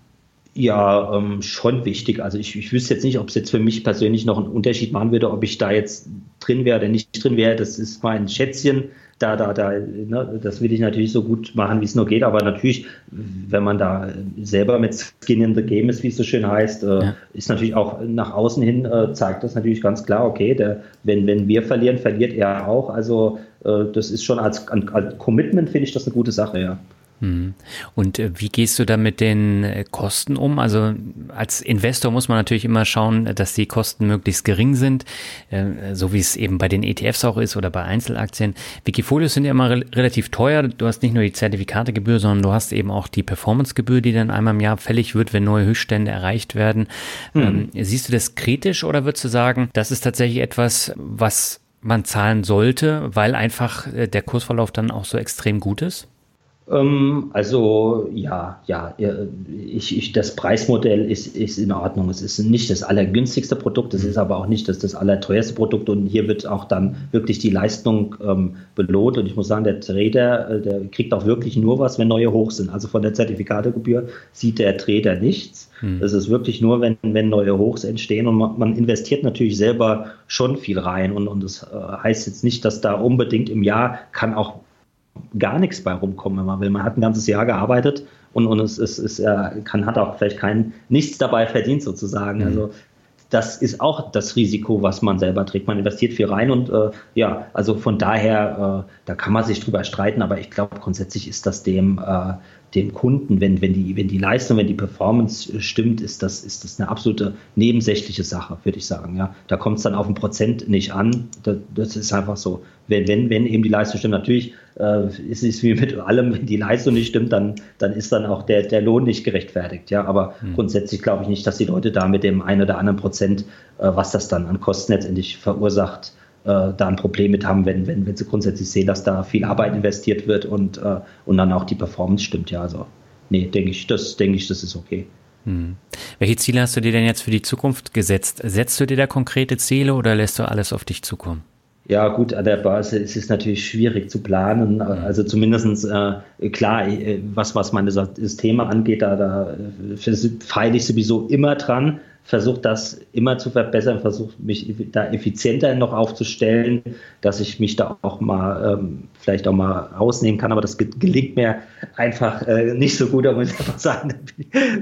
Ja, ähm, schon wichtig. Also ich, ich wüsste jetzt nicht, ob es jetzt für mich persönlich noch einen Unterschied machen würde, ob ich da jetzt drin wäre oder nicht drin wäre. Das ist mein Schätzchen. Da, da, da, ne, das will ich natürlich so gut machen, wie es nur geht. Aber natürlich, wenn man da selber mit Skin in the Game ist, wie es so schön heißt, äh, ja. ist natürlich auch nach außen hin äh, zeigt das natürlich ganz klar, okay, der, wenn, wenn wir verlieren, verliert er auch. Also äh, das ist schon als, als Commitment, finde ich das eine gute Sache, ja. Mhm. Und äh, wie gehst du da mit den äh, Kosten um? Also als Investor muss man natürlich immer schauen, dass die Kosten möglichst gering sind, äh, so wie es eben bei den ETFs auch ist oder bei Einzelaktien. Wikifolios sind ja immer re relativ teuer. Du hast nicht nur die Zertifikategebühr, sondern du hast eben auch die Performancegebühr, die dann einmal im Jahr fällig wird, wenn neue Höchststände erreicht werden. Mhm. Ähm, siehst du das kritisch oder würdest du sagen, das ist tatsächlich etwas, was man zahlen sollte, weil einfach der Kursverlauf dann auch so extrem gut ist? Ähm, also ja, ja, ich, ich, das Preismodell ist, ist in Ordnung. Es ist nicht das allergünstigste Produkt, es ist aber auch nicht das, das allerteuerste Produkt und hier wird auch dann wirklich die Leistung ähm, belohnt und ich muss sagen, der Trader, äh, der kriegt auch wirklich nur was, wenn neue hoch sind. Also von der Zertifikategebühr sieht der Trader nichts. Hm. Das ist wirklich nur, wenn, wenn neue Hochs entstehen und man, man investiert natürlich selber schon viel rein und, und das äh, heißt jetzt nicht, dass da unbedingt im Jahr kann auch gar nichts bei rumkommen, wenn man will. Man hat ein ganzes Jahr gearbeitet und, und es, es, es er kann, hat auch vielleicht kein nichts dabei verdient sozusagen. Mhm. Also das ist auch das Risiko, was man selber trägt. Man investiert viel rein und äh, ja, also von daher, äh, da kann man sich drüber streiten, aber ich glaube, grundsätzlich ist das dem, äh, dem Kunden, wenn, wenn, die, wenn die Leistung, wenn die Performance stimmt, ist das, ist das eine absolute nebensächliche Sache, würde ich sagen. Ja. Da kommt es dann auf ein Prozent nicht an. Das, das, ist einfach so. Wenn, wenn, wenn eben die Leistung stimmt, natürlich äh, ist es wie mit allem, wenn die Leistung nicht stimmt, dann, dann ist dann auch der, der Lohn nicht gerechtfertigt. Ja. Aber mhm. grundsätzlich glaube ich nicht, dass die Leute da mit dem einen oder anderen Prozent, äh, was das dann an Kosten letztendlich verursacht, äh, da ein Problem mit haben, wenn, wenn, wenn sie grundsätzlich sehen, dass da viel Arbeit investiert wird und, äh, und dann auch die Performance stimmt. Ja, also nee, denke ich, das denke ich, das ist okay. Hm. Welche Ziele hast du dir denn jetzt für die Zukunft gesetzt? Setzt du dir da konkrete Ziele oder lässt du alles auf dich zukommen? Ja, gut, an der Basis ist es natürlich schwierig zu planen. Hm. Also zumindestens äh, klar, äh, was, was meine Systeme angeht, da, da äh, feile ich sowieso immer dran versuche das immer zu verbessern, versuche mich da effizienter noch aufzustellen, dass ich mich da auch mal ähm, vielleicht auch mal rausnehmen kann, aber das gelingt mir einfach äh, nicht so gut, da muss ich einfach sagen,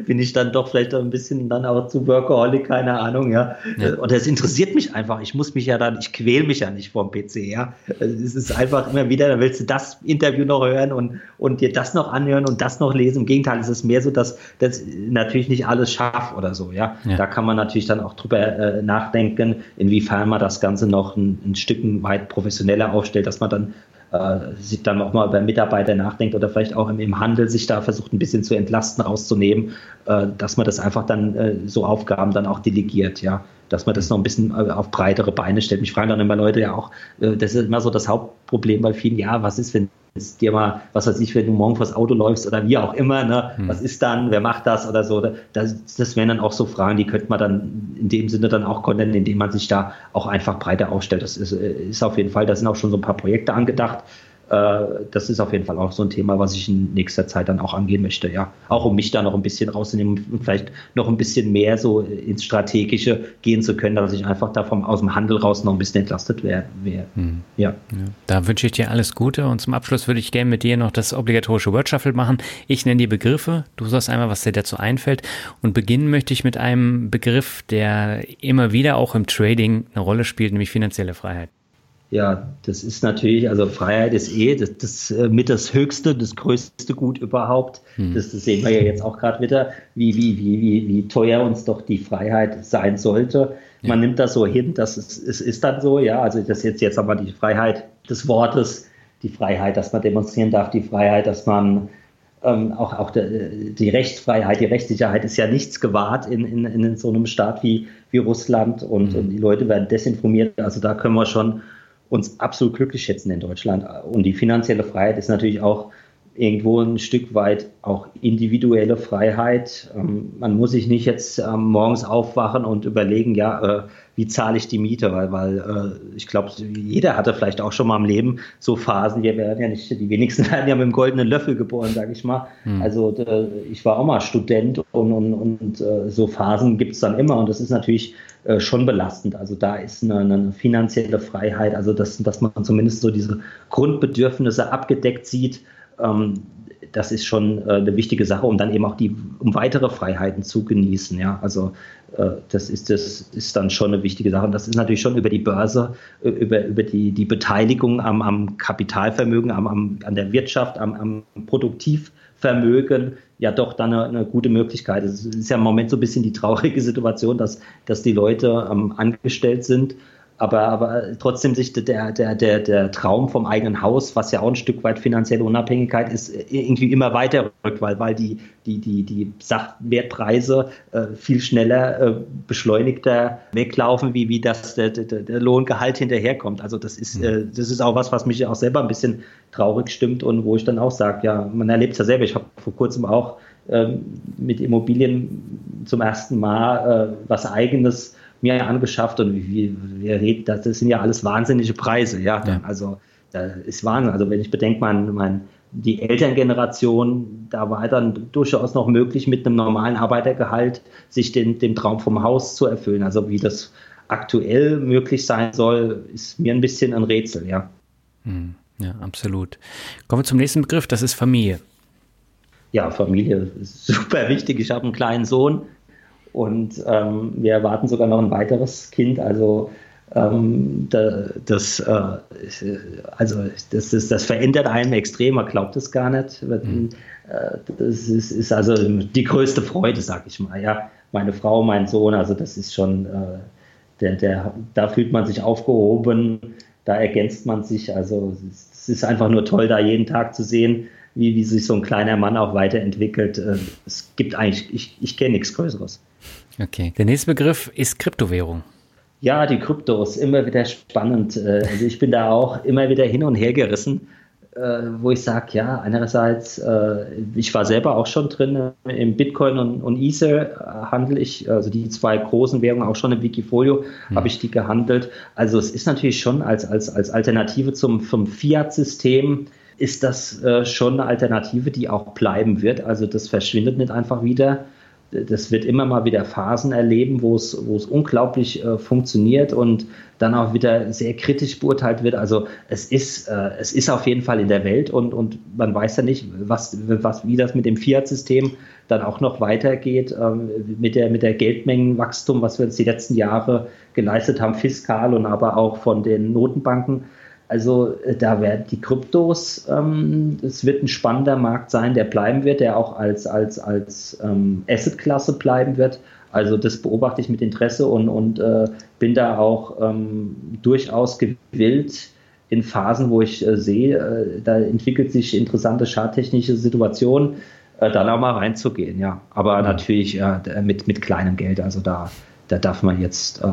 bin ich dann doch vielleicht ein bisschen dann auch zu Workaholic, keine Ahnung, ja. ja. Und das interessiert mich einfach. Ich muss mich ja dann, ich quäle mich ja nicht vom PC, ja. Es ist einfach immer wieder, da willst du das Interview noch hören und, und dir das noch anhören und das noch lesen. Im Gegenteil, es ist mehr so, dass das natürlich nicht alles schafft oder so, ja. ja. Da kann man natürlich dann auch drüber äh, nachdenken, inwiefern man das Ganze noch ein, ein Stück weit professioneller aufstellt, dass man dann äh, sich dann auch mal über Mitarbeiter nachdenkt oder vielleicht auch im, im, Handel sich da versucht ein bisschen zu entlasten, rauszunehmen, äh, dass man das einfach dann äh, so Aufgaben dann auch delegiert, ja. dass man das noch ein bisschen äh, auf breitere Beine stellt. Mich fragen dann immer Leute ja auch, äh, das ist immer so das Hauptproblem bei vielen, ja, was ist, wenn es dir mal, was weiß ich, wenn du morgen vors Auto läufst oder wie auch immer, ne, hm. was ist dann, wer macht das oder so, das, das wären dann auch so Fragen, die könnte man dann in dem Sinne dann auch kontern, indem man sich da auch einfach breiter aufstellt. Das ist, äh, ist auf jeden Fall, da sind auch schon so ein paar Projekte angedacht, das ist auf jeden Fall auch so ein Thema, was ich in nächster Zeit dann auch angehen möchte, ja. Auch um mich da noch ein bisschen rauszunehmen und vielleicht noch ein bisschen mehr so ins Strategische gehen zu können, dass ich einfach da vom, aus dem Handel raus noch ein bisschen entlastet. Wär. Hm. Ja. ja. Da wünsche ich dir alles Gute und zum Abschluss würde ich gerne mit dir noch das obligatorische Word Shuffle machen. Ich nenne die Begriffe, du sagst einmal, was dir dazu einfällt und beginnen möchte ich mit einem Begriff, der immer wieder auch im Trading eine Rolle spielt, nämlich finanzielle Freiheit. Ja, das ist natürlich, also Freiheit ist eh das, das äh, mit das höchste, das größte Gut überhaupt. Hm. Das, das, sehen wir ja jetzt auch gerade wieder, wie, wie, wie, wie, wie teuer uns doch die Freiheit sein sollte. Ja. Man nimmt das so hin, dass es, es ist dann so, ja, also das jetzt, jetzt haben wir die Freiheit des Wortes, die Freiheit, dass man demonstrieren darf, die Freiheit, dass man ähm, auch, auch de, die Rechtsfreiheit, die Rechtssicherheit ist ja nichts gewahrt in, in, in so einem Staat wie, wie Russland und, mhm. und die Leute werden desinformiert. Also da können wir schon uns absolut glücklich schätzen in Deutschland. Und die finanzielle Freiheit ist natürlich auch irgendwo ein Stück weit auch individuelle Freiheit. Ähm, man muss sich nicht jetzt ähm, morgens aufwachen und überlegen, ja, äh, wie zahle ich die Miete, weil, weil äh, ich glaube, jeder hatte vielleicht auch schon mal im Leben so Phasen, wir werden ja nicht, die wenigsten werden ja mit dem goldenen Löffel geboren, sage ich mal. Mhm. Also ich war auch mal Student und, und, und äh, so Phasen gibt es dann immer und das ist natürlich äh, schon belastend. Also da ist eine, eine finanzielle Freiheit, also dass, dass man zumindest so diese Grundbedürfnisse abgedeckt sieht, ähm, das ist schon äh, eine wichtige Sache, um dann eben auch die, um weitere Freiheiten zu genießen. Ja, also das ist, das ist dann schon eine wichtige Sache. Und das ist natürlich schon über die Börse, äh, über, über die, die Beteiligung am, am Kapitalvermögen, am, am, an der Wirtschaft, am, am Produktivvermögen ja doch dann eine, eine, gute Möglichkeit. Es ist ja im Moment so ein bisschen die traurige Situation, dass, dass die Leute ähm, angestellt sind aber, aber trotzdem sich der, der, der, der Traum vom eigenen Haus, was ja auch ein Stück weit finanzielle Unabhängigkeit ist, irgendwie immer weiter rückt, weil, weil die, die, die, die Sachwertpreise äh, viel schneller, äh, beschleunigter weglaufen, wie, wie das der, der, der Lohngehalt hinterherkommt. Also das ist, äh, das ist auch was, was mich auch selber ein bisschen traurig stimmt und wo ich dann auch sage, ja, man erlebt es ja selber. Ich habe vor kurzem auch ähm, mit Immobilien zum ersten Mal äh, was eigenes mir angeschafft und wie wir reden, das sind ja alles wahnsinnige Preise, ja. ja. Also das ist Wahnsinn. Also wenn ich bedenke, mein, mein, die Elterngeneration, da war dann durchaus noch möglich, mit einem normalen Arbeitergehalt sich den, dem Traum vom Haus zu erfüllen. Also wie das aktuell möglich sein soll, ist mir ein bisschen ein Rätsel, ja. Hm, ja, absolut. Kommen wir zum nächsten Begriff, das ist Familie. Ja, Familie ist super wichtig. Ich habe einen kleinen Sohn, und ähm, wir erwarten sogar noch ein weiteres Kind. Also ähm, das, äh, also das, ist, das verändert einen extrem, man glaubt es gar nicht. Äh, das ist, ist, also die größte Freude, sag ich mal. Ja, meine Frau, mein Sohn, also das ist schon, äh, der, der, da fühlt man sich aufgehoben, da ergänzt man sich. Also es ist einfach nur toll, da jeden Tag zu sehen, wie, wie sich so ein kleiner Mann auch weiterentwickelt. Äh, es gibt eigentlich, ich, ich kenne nichts Größeres. Okay. Der nächste Begriff ist Kryptowährung. Ja, die Kryptos, immer wieder spannend. Äh, also ich bin da auch immer wieder hin und her gerissen, äh, wo ich sage, ja, einerseits, ich war selber auch schon drin im Bitcoin und, und Ether handle ich, also die zwei großen Währungen, auch schon im Wikifolio hm. habe ich die gehandelt. Also es ist natürlich schon als, als, als Alternative zum, zum Fiat-System ist das äh, schon eine Alternative, die auch bleiben wird. Also das verschwindet nicht einfach wieder. Das wird immer mal wieder Phasen erleben, wo es, wo es unglaublich äh, funktioniert und dann auch wieder sehr kritisch beurteilt wird. Also es ist, äh, es ist auf jeden Fall in der Welt und, und man weiß ja nicht, was, was, wie das mit dem Fiat-System dann auch noch weitergeht, ähm, mit, der, mit der Geldmengenwachstum, was wir uns die letzten Jahre geleistet haben, fiskal und aber auch von den Notenbanken also äh, da werden die Kryptos, ähm, es wird ein spannender Markt sein, der bleiben wird, der auch als, als, als ähm, Asset-Klasse bleiben wird. Also das beobachte ich mit Interesse und, und äh, bin da auch ähm, durchaus gewillt in Phasen, wo ich äh, sehe, äh, da entwickelt sich interessante charttechnische Situationen, äh, dann auch mal reinzugehen, ja. Aber mhm. natürlich mit, mit kleinem Geld, also da da darf man jetzt äh,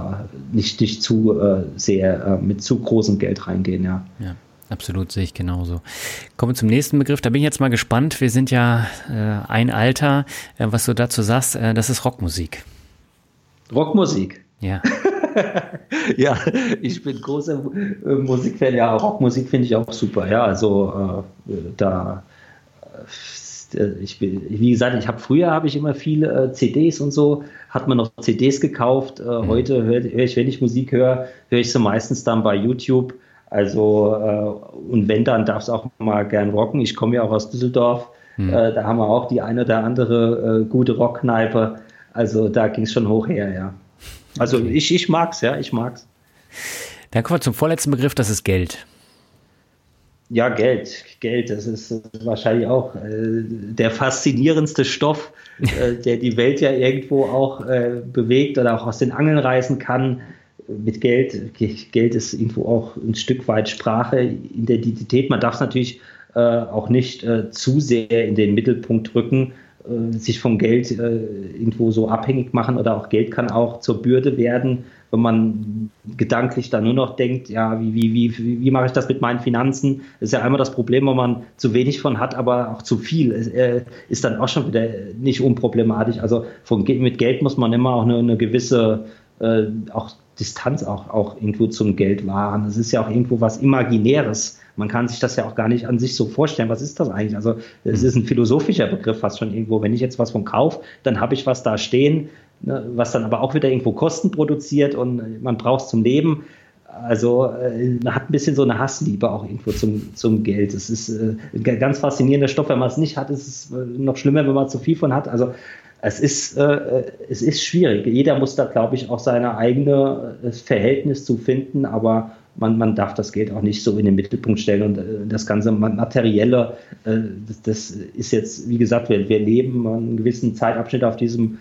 nicht, nicht zu äh, sehr äh, mit zu großem Geld reingehen, ja. Ja. Absolut, sehe ich genauso. Kommen wir zum nächsten Begriff. Da bin ich jetzt mal gespannt. Wir sind ja äh, ein Alter. Äh, was du dazu sagst, äh, das ist Rockmusik. Rockmusik? Ja. ja, ich bin großer Musikfan. Ja, Rockmusik finde ich auch super. Ja, also da ich bin, wie gesagt, ich habe früher habe ich immer viele äh, CDs und so, hat man noch CDs gekauft. Äh, mhm. Heute höre hör ich, wenn ich Musik höre, höre ich sie meistens dann bei YouTube. Also äh, und wenn dann darf es auch mal gern rocken. Ich komme ja auch aus Düsseldorf. Mhm. Äh, da haben wir auch die eine oder andere äh, gute Rockkneipe. Also da ging es schon hoch her, ja. Also okay. ich, ich mag's, ja, ich mag's. Dann kommen wir zum vorletzten Begriff, das ist Geld. Ja, Geld. Geld, das ist wahrscheinlich auch äh, der faszinierendste Stoff, äh, der die Welt ja irgendwo auch äh, bewegt oder auch aus den Angeln reißen kann. Mit Geld, Geld ist irgendwo auch ein Stück weit Sprache, Identität. Man darf es natürlich äh, auch nicht äh, zu sehr in den Mittelpunkt rücken, äh, sich vom Geld irgendwo so abhängig machen oder auch Geld kann auch zur Bürde werden wenn man gedanklich da nur noch denkt, ja, wie, wie, wie, wie mache ich das mit meinen Finanzen? Das ist ja einmal das Problem, wenn man zu wenig von hat, aber auch zu viel, äh, ist dann auch schon wieder nicht unproblematisch. Also von, mit Geld muss man immer auch eine, eine gewisse äh, auch Distanz auch, auch irgendwo zum Geld wahren. Das ist ja auch irgendwo was Imaginäres. Man kann sich das ja auch gar nicht an sich so vorstellen. Was ist das eigentlich? Also es ist ein philosophischer Begriff fast schon irgendwo. Wenn ich jetzt was von kaufe, dann habe ich was da stehen, was dann aber auch wieder irgendwo Kosten produziert und man braucht es zum Leben. Also äh, man hat ein bisschen so eine Hassliebe auch irgendwo zum, zum Geld. Es ist äh, ein ganz faszinierender Stoff. Wenn man es nicht hat, ist es äh, noch schlimmer, wenn man zu viel von hat. Also es ist, es ist schwierig. Jeder muss da, glaube ich, auch seine eigene äh, Verhältnis zu finden, aber man, man darf das Geld auch nicht so in den Mittelpunkt stellen und das ganze Materielle, das, das, ist jetzt, wie gesagt, wir, wir leben einen gewissen Zeitabschnitt auf diesem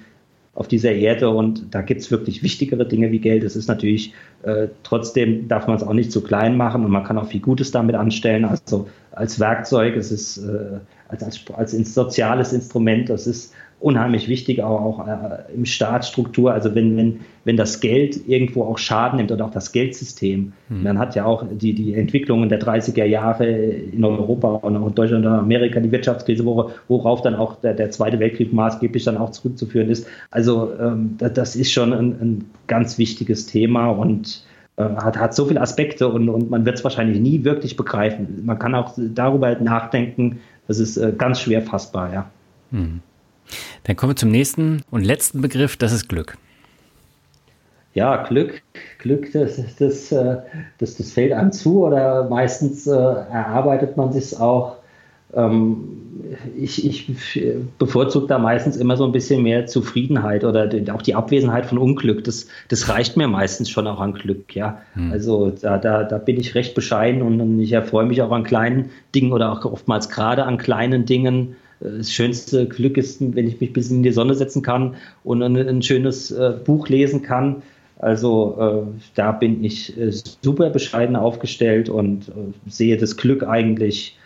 auf dieser Erde und da gibt es wirklich wichtigere Dinge wie Geld. Es ist natürlich, äh, trotzdem darf man es auch nicht zu klein machen und man kann auch viel Gutes damit anstellen. Also als Werkzeug, es ist äh, als, als, als soziales Instrument, das ist unheimlich wichtig, auch, auch äh, im Staatsstruktur. Also wenn, wenn, wenn das Geld irgendwo auch Schaden nimmt oder auch das Geldsystem, hm. man hat ja auch die, die Entwicklungen der 30er Jahre in Europa und auch in Deutschland und Amerika, die Wirtschaftskrise, worauf dann auch der, der Zweite Weltkrieg maßgeblich dann auch zurückzuführen ist. Also ähm, das ist schon ein, ein ganz wichtiges Thema und äh, hat, hat so viele Aspekte und, und man wird es wahrscheinlich nie wirklich begreifen. Man kann auch darüber nachdenken, das ist äh, ganz schwer fassbar, ja. Hm. Dann kommen wir zum nächsten und letzten Begriff, das ist Glück. Ja, Glück, Glück, das, das, äh, das, das fällt einem zu oder meistens äh, erarbeitet man sich auch. Ähm, ich, ich bevorzuge da meistens immer so ein bisschen mehr Zufriedenheit oder auch die Abwesenheit von Unglück. Das, das reicht mir meistens schon auch an Glück, ja. Hm. Also da, da, da bin ich recht bescheiden und ich erfreue mich auch an kleinen Dingen oder auch oftmals gerade an kleinen Dingen das schönste Glück ist, wenn ich mich ein bisschen in die Sonne setzen kann und ein, ein schönes äh, Buch lesen kann. Also äh, da bin ich äh, super bescheiden aufgestellt und äh, sehe das Glück eigentlich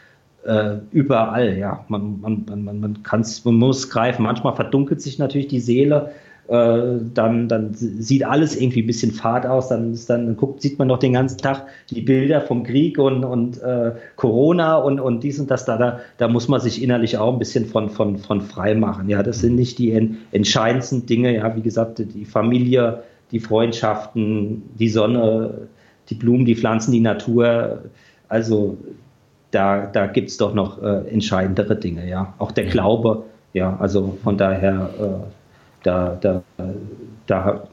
äh, überall. Ja, man, man, man, man, man muss greifen. Manchmal verdunkelt sich natürlich die Seele äh, dann, dann sieht alles irgendwie ein bisschen fad aus. Dann, dann guckt, sieht man noch den ganzen Tag die Bilder vom Krieg und, und äh, Corona und, und dies und das. Da, da, da muss man sich innerlich auch ein bisschen von, von, von frei machen. Ja, das sind nicht die en, entscheidendsten Dinge. Ja, wie gesagt, die Familie, die Freundschaften, die Sonne, die Blumen, die Pflanzen, die Natur. Also da, da gibt es doch noch äh, entscheidendere Dinge, ja. Auch der Glaube, ja, also von daher äh, da, da, da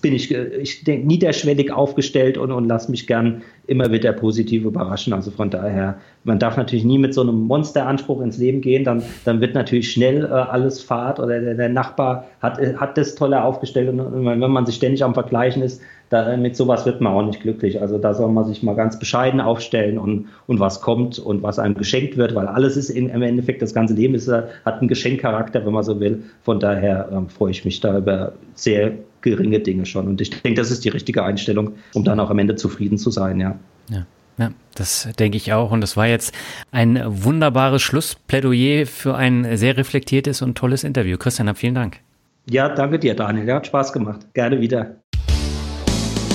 bin ich, ich denke, niederschwellig aufgestellt und, und lasse mich gern immer wieder positiv überraschen. Also von daher, man darf natürlich nie mit so einem Monsteranspruch ins Leben gehen, dann, dann wird natürlich schnell äh, alles Fahrt oder der, der, Nachbar hat, hat das toller aufgestellt und, und wenn man sich ständig am Vergleichen ist, da, mit sowas wird man auch nicht glücklich. Also da soll man sich mal ganz bescheiden aufstellen und, und was kommt und was einem geschenkt wird, weil alles ist in, im Endeffekt, das ganze Leben ist, hat einen Geschenkcharakter, wenn man so will. Von daher ähm, freue ich mich da über sehr geringe Dinge schon. Und ich denke, das ist die richtige Einstellung, um dann auch am Ende zufrieden zu sein, ja. Ja. Ja, das denke ich auch. Und das war jetzt ein wunderbares Schlussplädoyer für ein sehr reflektiertes und tolles Interview. Christian, vielen Dank. Ja, danke dir, Daniel. Hat Spaß gemacht. Gerne wieder.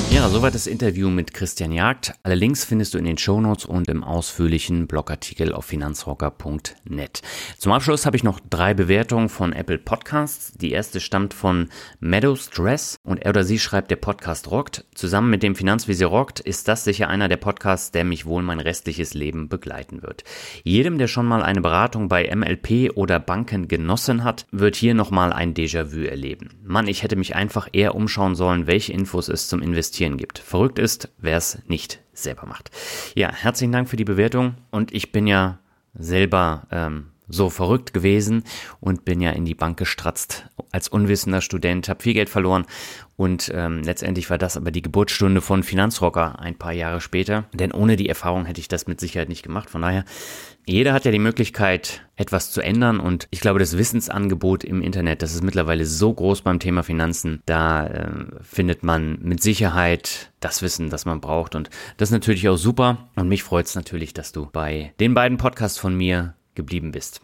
Ja, soweit das Interview mit Christian Jagd. Alle Links findest du in den Shownotes und im ausführlichen Blogartikel auf finanzrocker.net. Zum Abschluss habe ich noch drei Bewertungen von Apple Podcasts. Die erste stammt von Meadows Dress und er oder sie schreibt, der Podcast rockt. Zusammen mit dem Finanzvisier rockt ist das sicher einer der Podcasts, der mich wohl mein restliches Leben begleiten wird. Jedem, der schon mal eine Beratung bei MLP oder Banken genossen hat, wird hier nochmal ein Déjà-vu erleben. Mann, ich hätte mich einfach eher umschauen sollen, welche Infos es zum Investieren Investieren gibt. Verrückt ist, wer es nicht selber macht. Ja, herzlichen Dank für die Bewertung und ich bin ja selber ähm, so verrückt gewesen und bin ja in die Bank gestratzt als unwissender Student, habe viel Geld verloren und ähm, letztendlich war das aber die Geburtsstunde von Finanzrocker ein paar Jahre später, denn ohne die Erfahrung hätte ich das mit Sicherheit nicht gemacht. Von daher jeder hat ja die Möglichkeit, etwas zu ändern und ich glaube, das Wissensangebot im Internet, das ist mittlerweile so groß beim Thema Finanzen, da äh, findet man mit Sicherheit das Wissen, das man braucht und das ist natürlich auch super und mich freut es natürlich, dass du bei den beiden Podcasts von mir geblieben bist.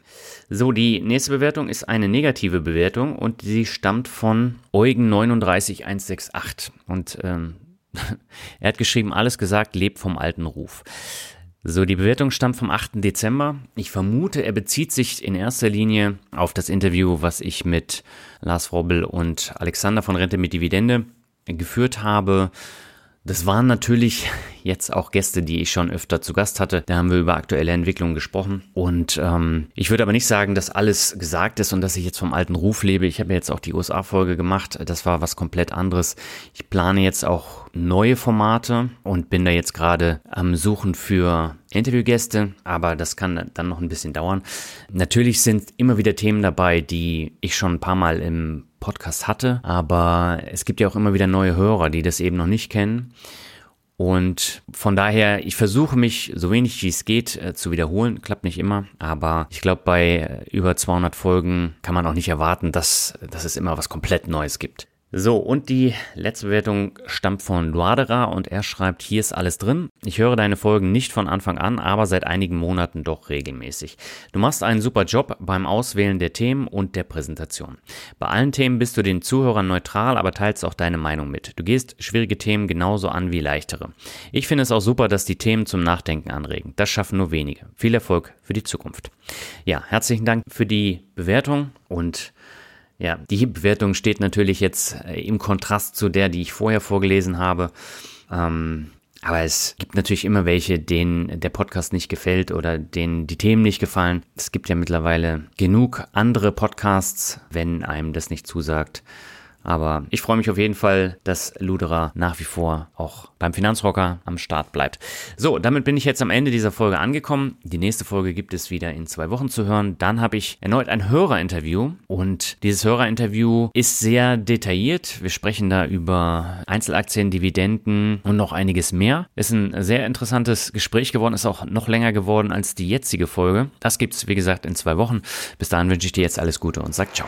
So, die nächste Bewertung ist eine negative Bewertung und sie stammt von Eugen39168 und ähm, er hat geschrieben, alles gesagt, lebt vom alten Ruf. So, die Bewertung stammt vom 8. Dezember. Ich vermute, er bezieht sich in erster Linie auf das Interview, was ich mit Lars Frobel und Alexander von Rente mit Dividende geführt habe. Das waren natürlich jetzt auch Gäste, die ich schon öfter zu Gast hatte. Da haben wir über aktuelle Entwicklungen gesprochen. Und ähm, ich würde aber nicht sagen, dass alles gesagt ist und dass ich jetzt vom alten Ruf lebe. Ich habe jetzt auch die USA-Folge gemacht. Das war was komplett anderes. Ich plane jetzt auch neue Formate und bin da jetzt gerade am Suchen für Interviewgäste, aber das kann dann noch ein bisschen dauern. Natürlich sind immer wieder Themen dabei, die ich schon ein paar Mal im Podcast hatte, aber es gibt ja auch immer wieder neue Hörer, die das eben noch nicht kennen. Und von daher, ich versuche mich so wenig wie es geht äh, zu wiederholen. Klappt nicht immer, aber ich glaube, bei äh, über 200 Folgen kann man auch nicht erwarten, dass, dass es immer was komplett Neues gibt. So, und die letzte Bewertung stammt von Luadera und er schreibt, hier ist alles drin. Ich höre deine Folgen nicht von Anfang an, aber seit einigen Monaten doch regelmäßig. Du machst einen super Job beim Auswählen der Themen und der Präsentation. Bei allen Themen bist du den Zuhörern neutral, aber teilst auch deine Meinung mit. Du gehst schwierige Themen genauso an wie leichtere. Ich finde es auch super, dass die Themen zum Nachdenken anregen. Das schaffen nur wenige. Viel Erfolg für die Zukunft. Ja, herzlichen Dank für die Bewertung und ja, die Bewertung steht natürlich jetzt äh, im Kontrast zu der, die ich vorher vorgelesen habe. Ähm, aber es gibt natürlich immer welche, denen der Podcast nicht gefällt oder denen die Themen nicht gefallen. Es gibt ja mittlerweile genug andere Podcasts, wenn einem das nicht zusagt. Aber ich freue mich auf jeden Fall, dass Luderer nach wie vor auch beim Finanzrocker am Start bleibt. So, damit bin ich jetzt am Ende dieser Folge angekommen. Die nächste Folge gibt es wieder in zwei Wochen zu hören. Dann habe ich erneut ein Hörerinterview und dieses Hörerinterview ist sehr detailliert. Wir sprechen da über Einzelaktien, Dividenden und noch einiges mehr. Ist ein sehr interessantes Gespräch geworden, ist auch noch länger geworden als die jetzige Folge. Das gibt es, wie gesagt, in zwei Wochen. Bis dahin wünsche ich dir jetzt alles Gute und sag ciao.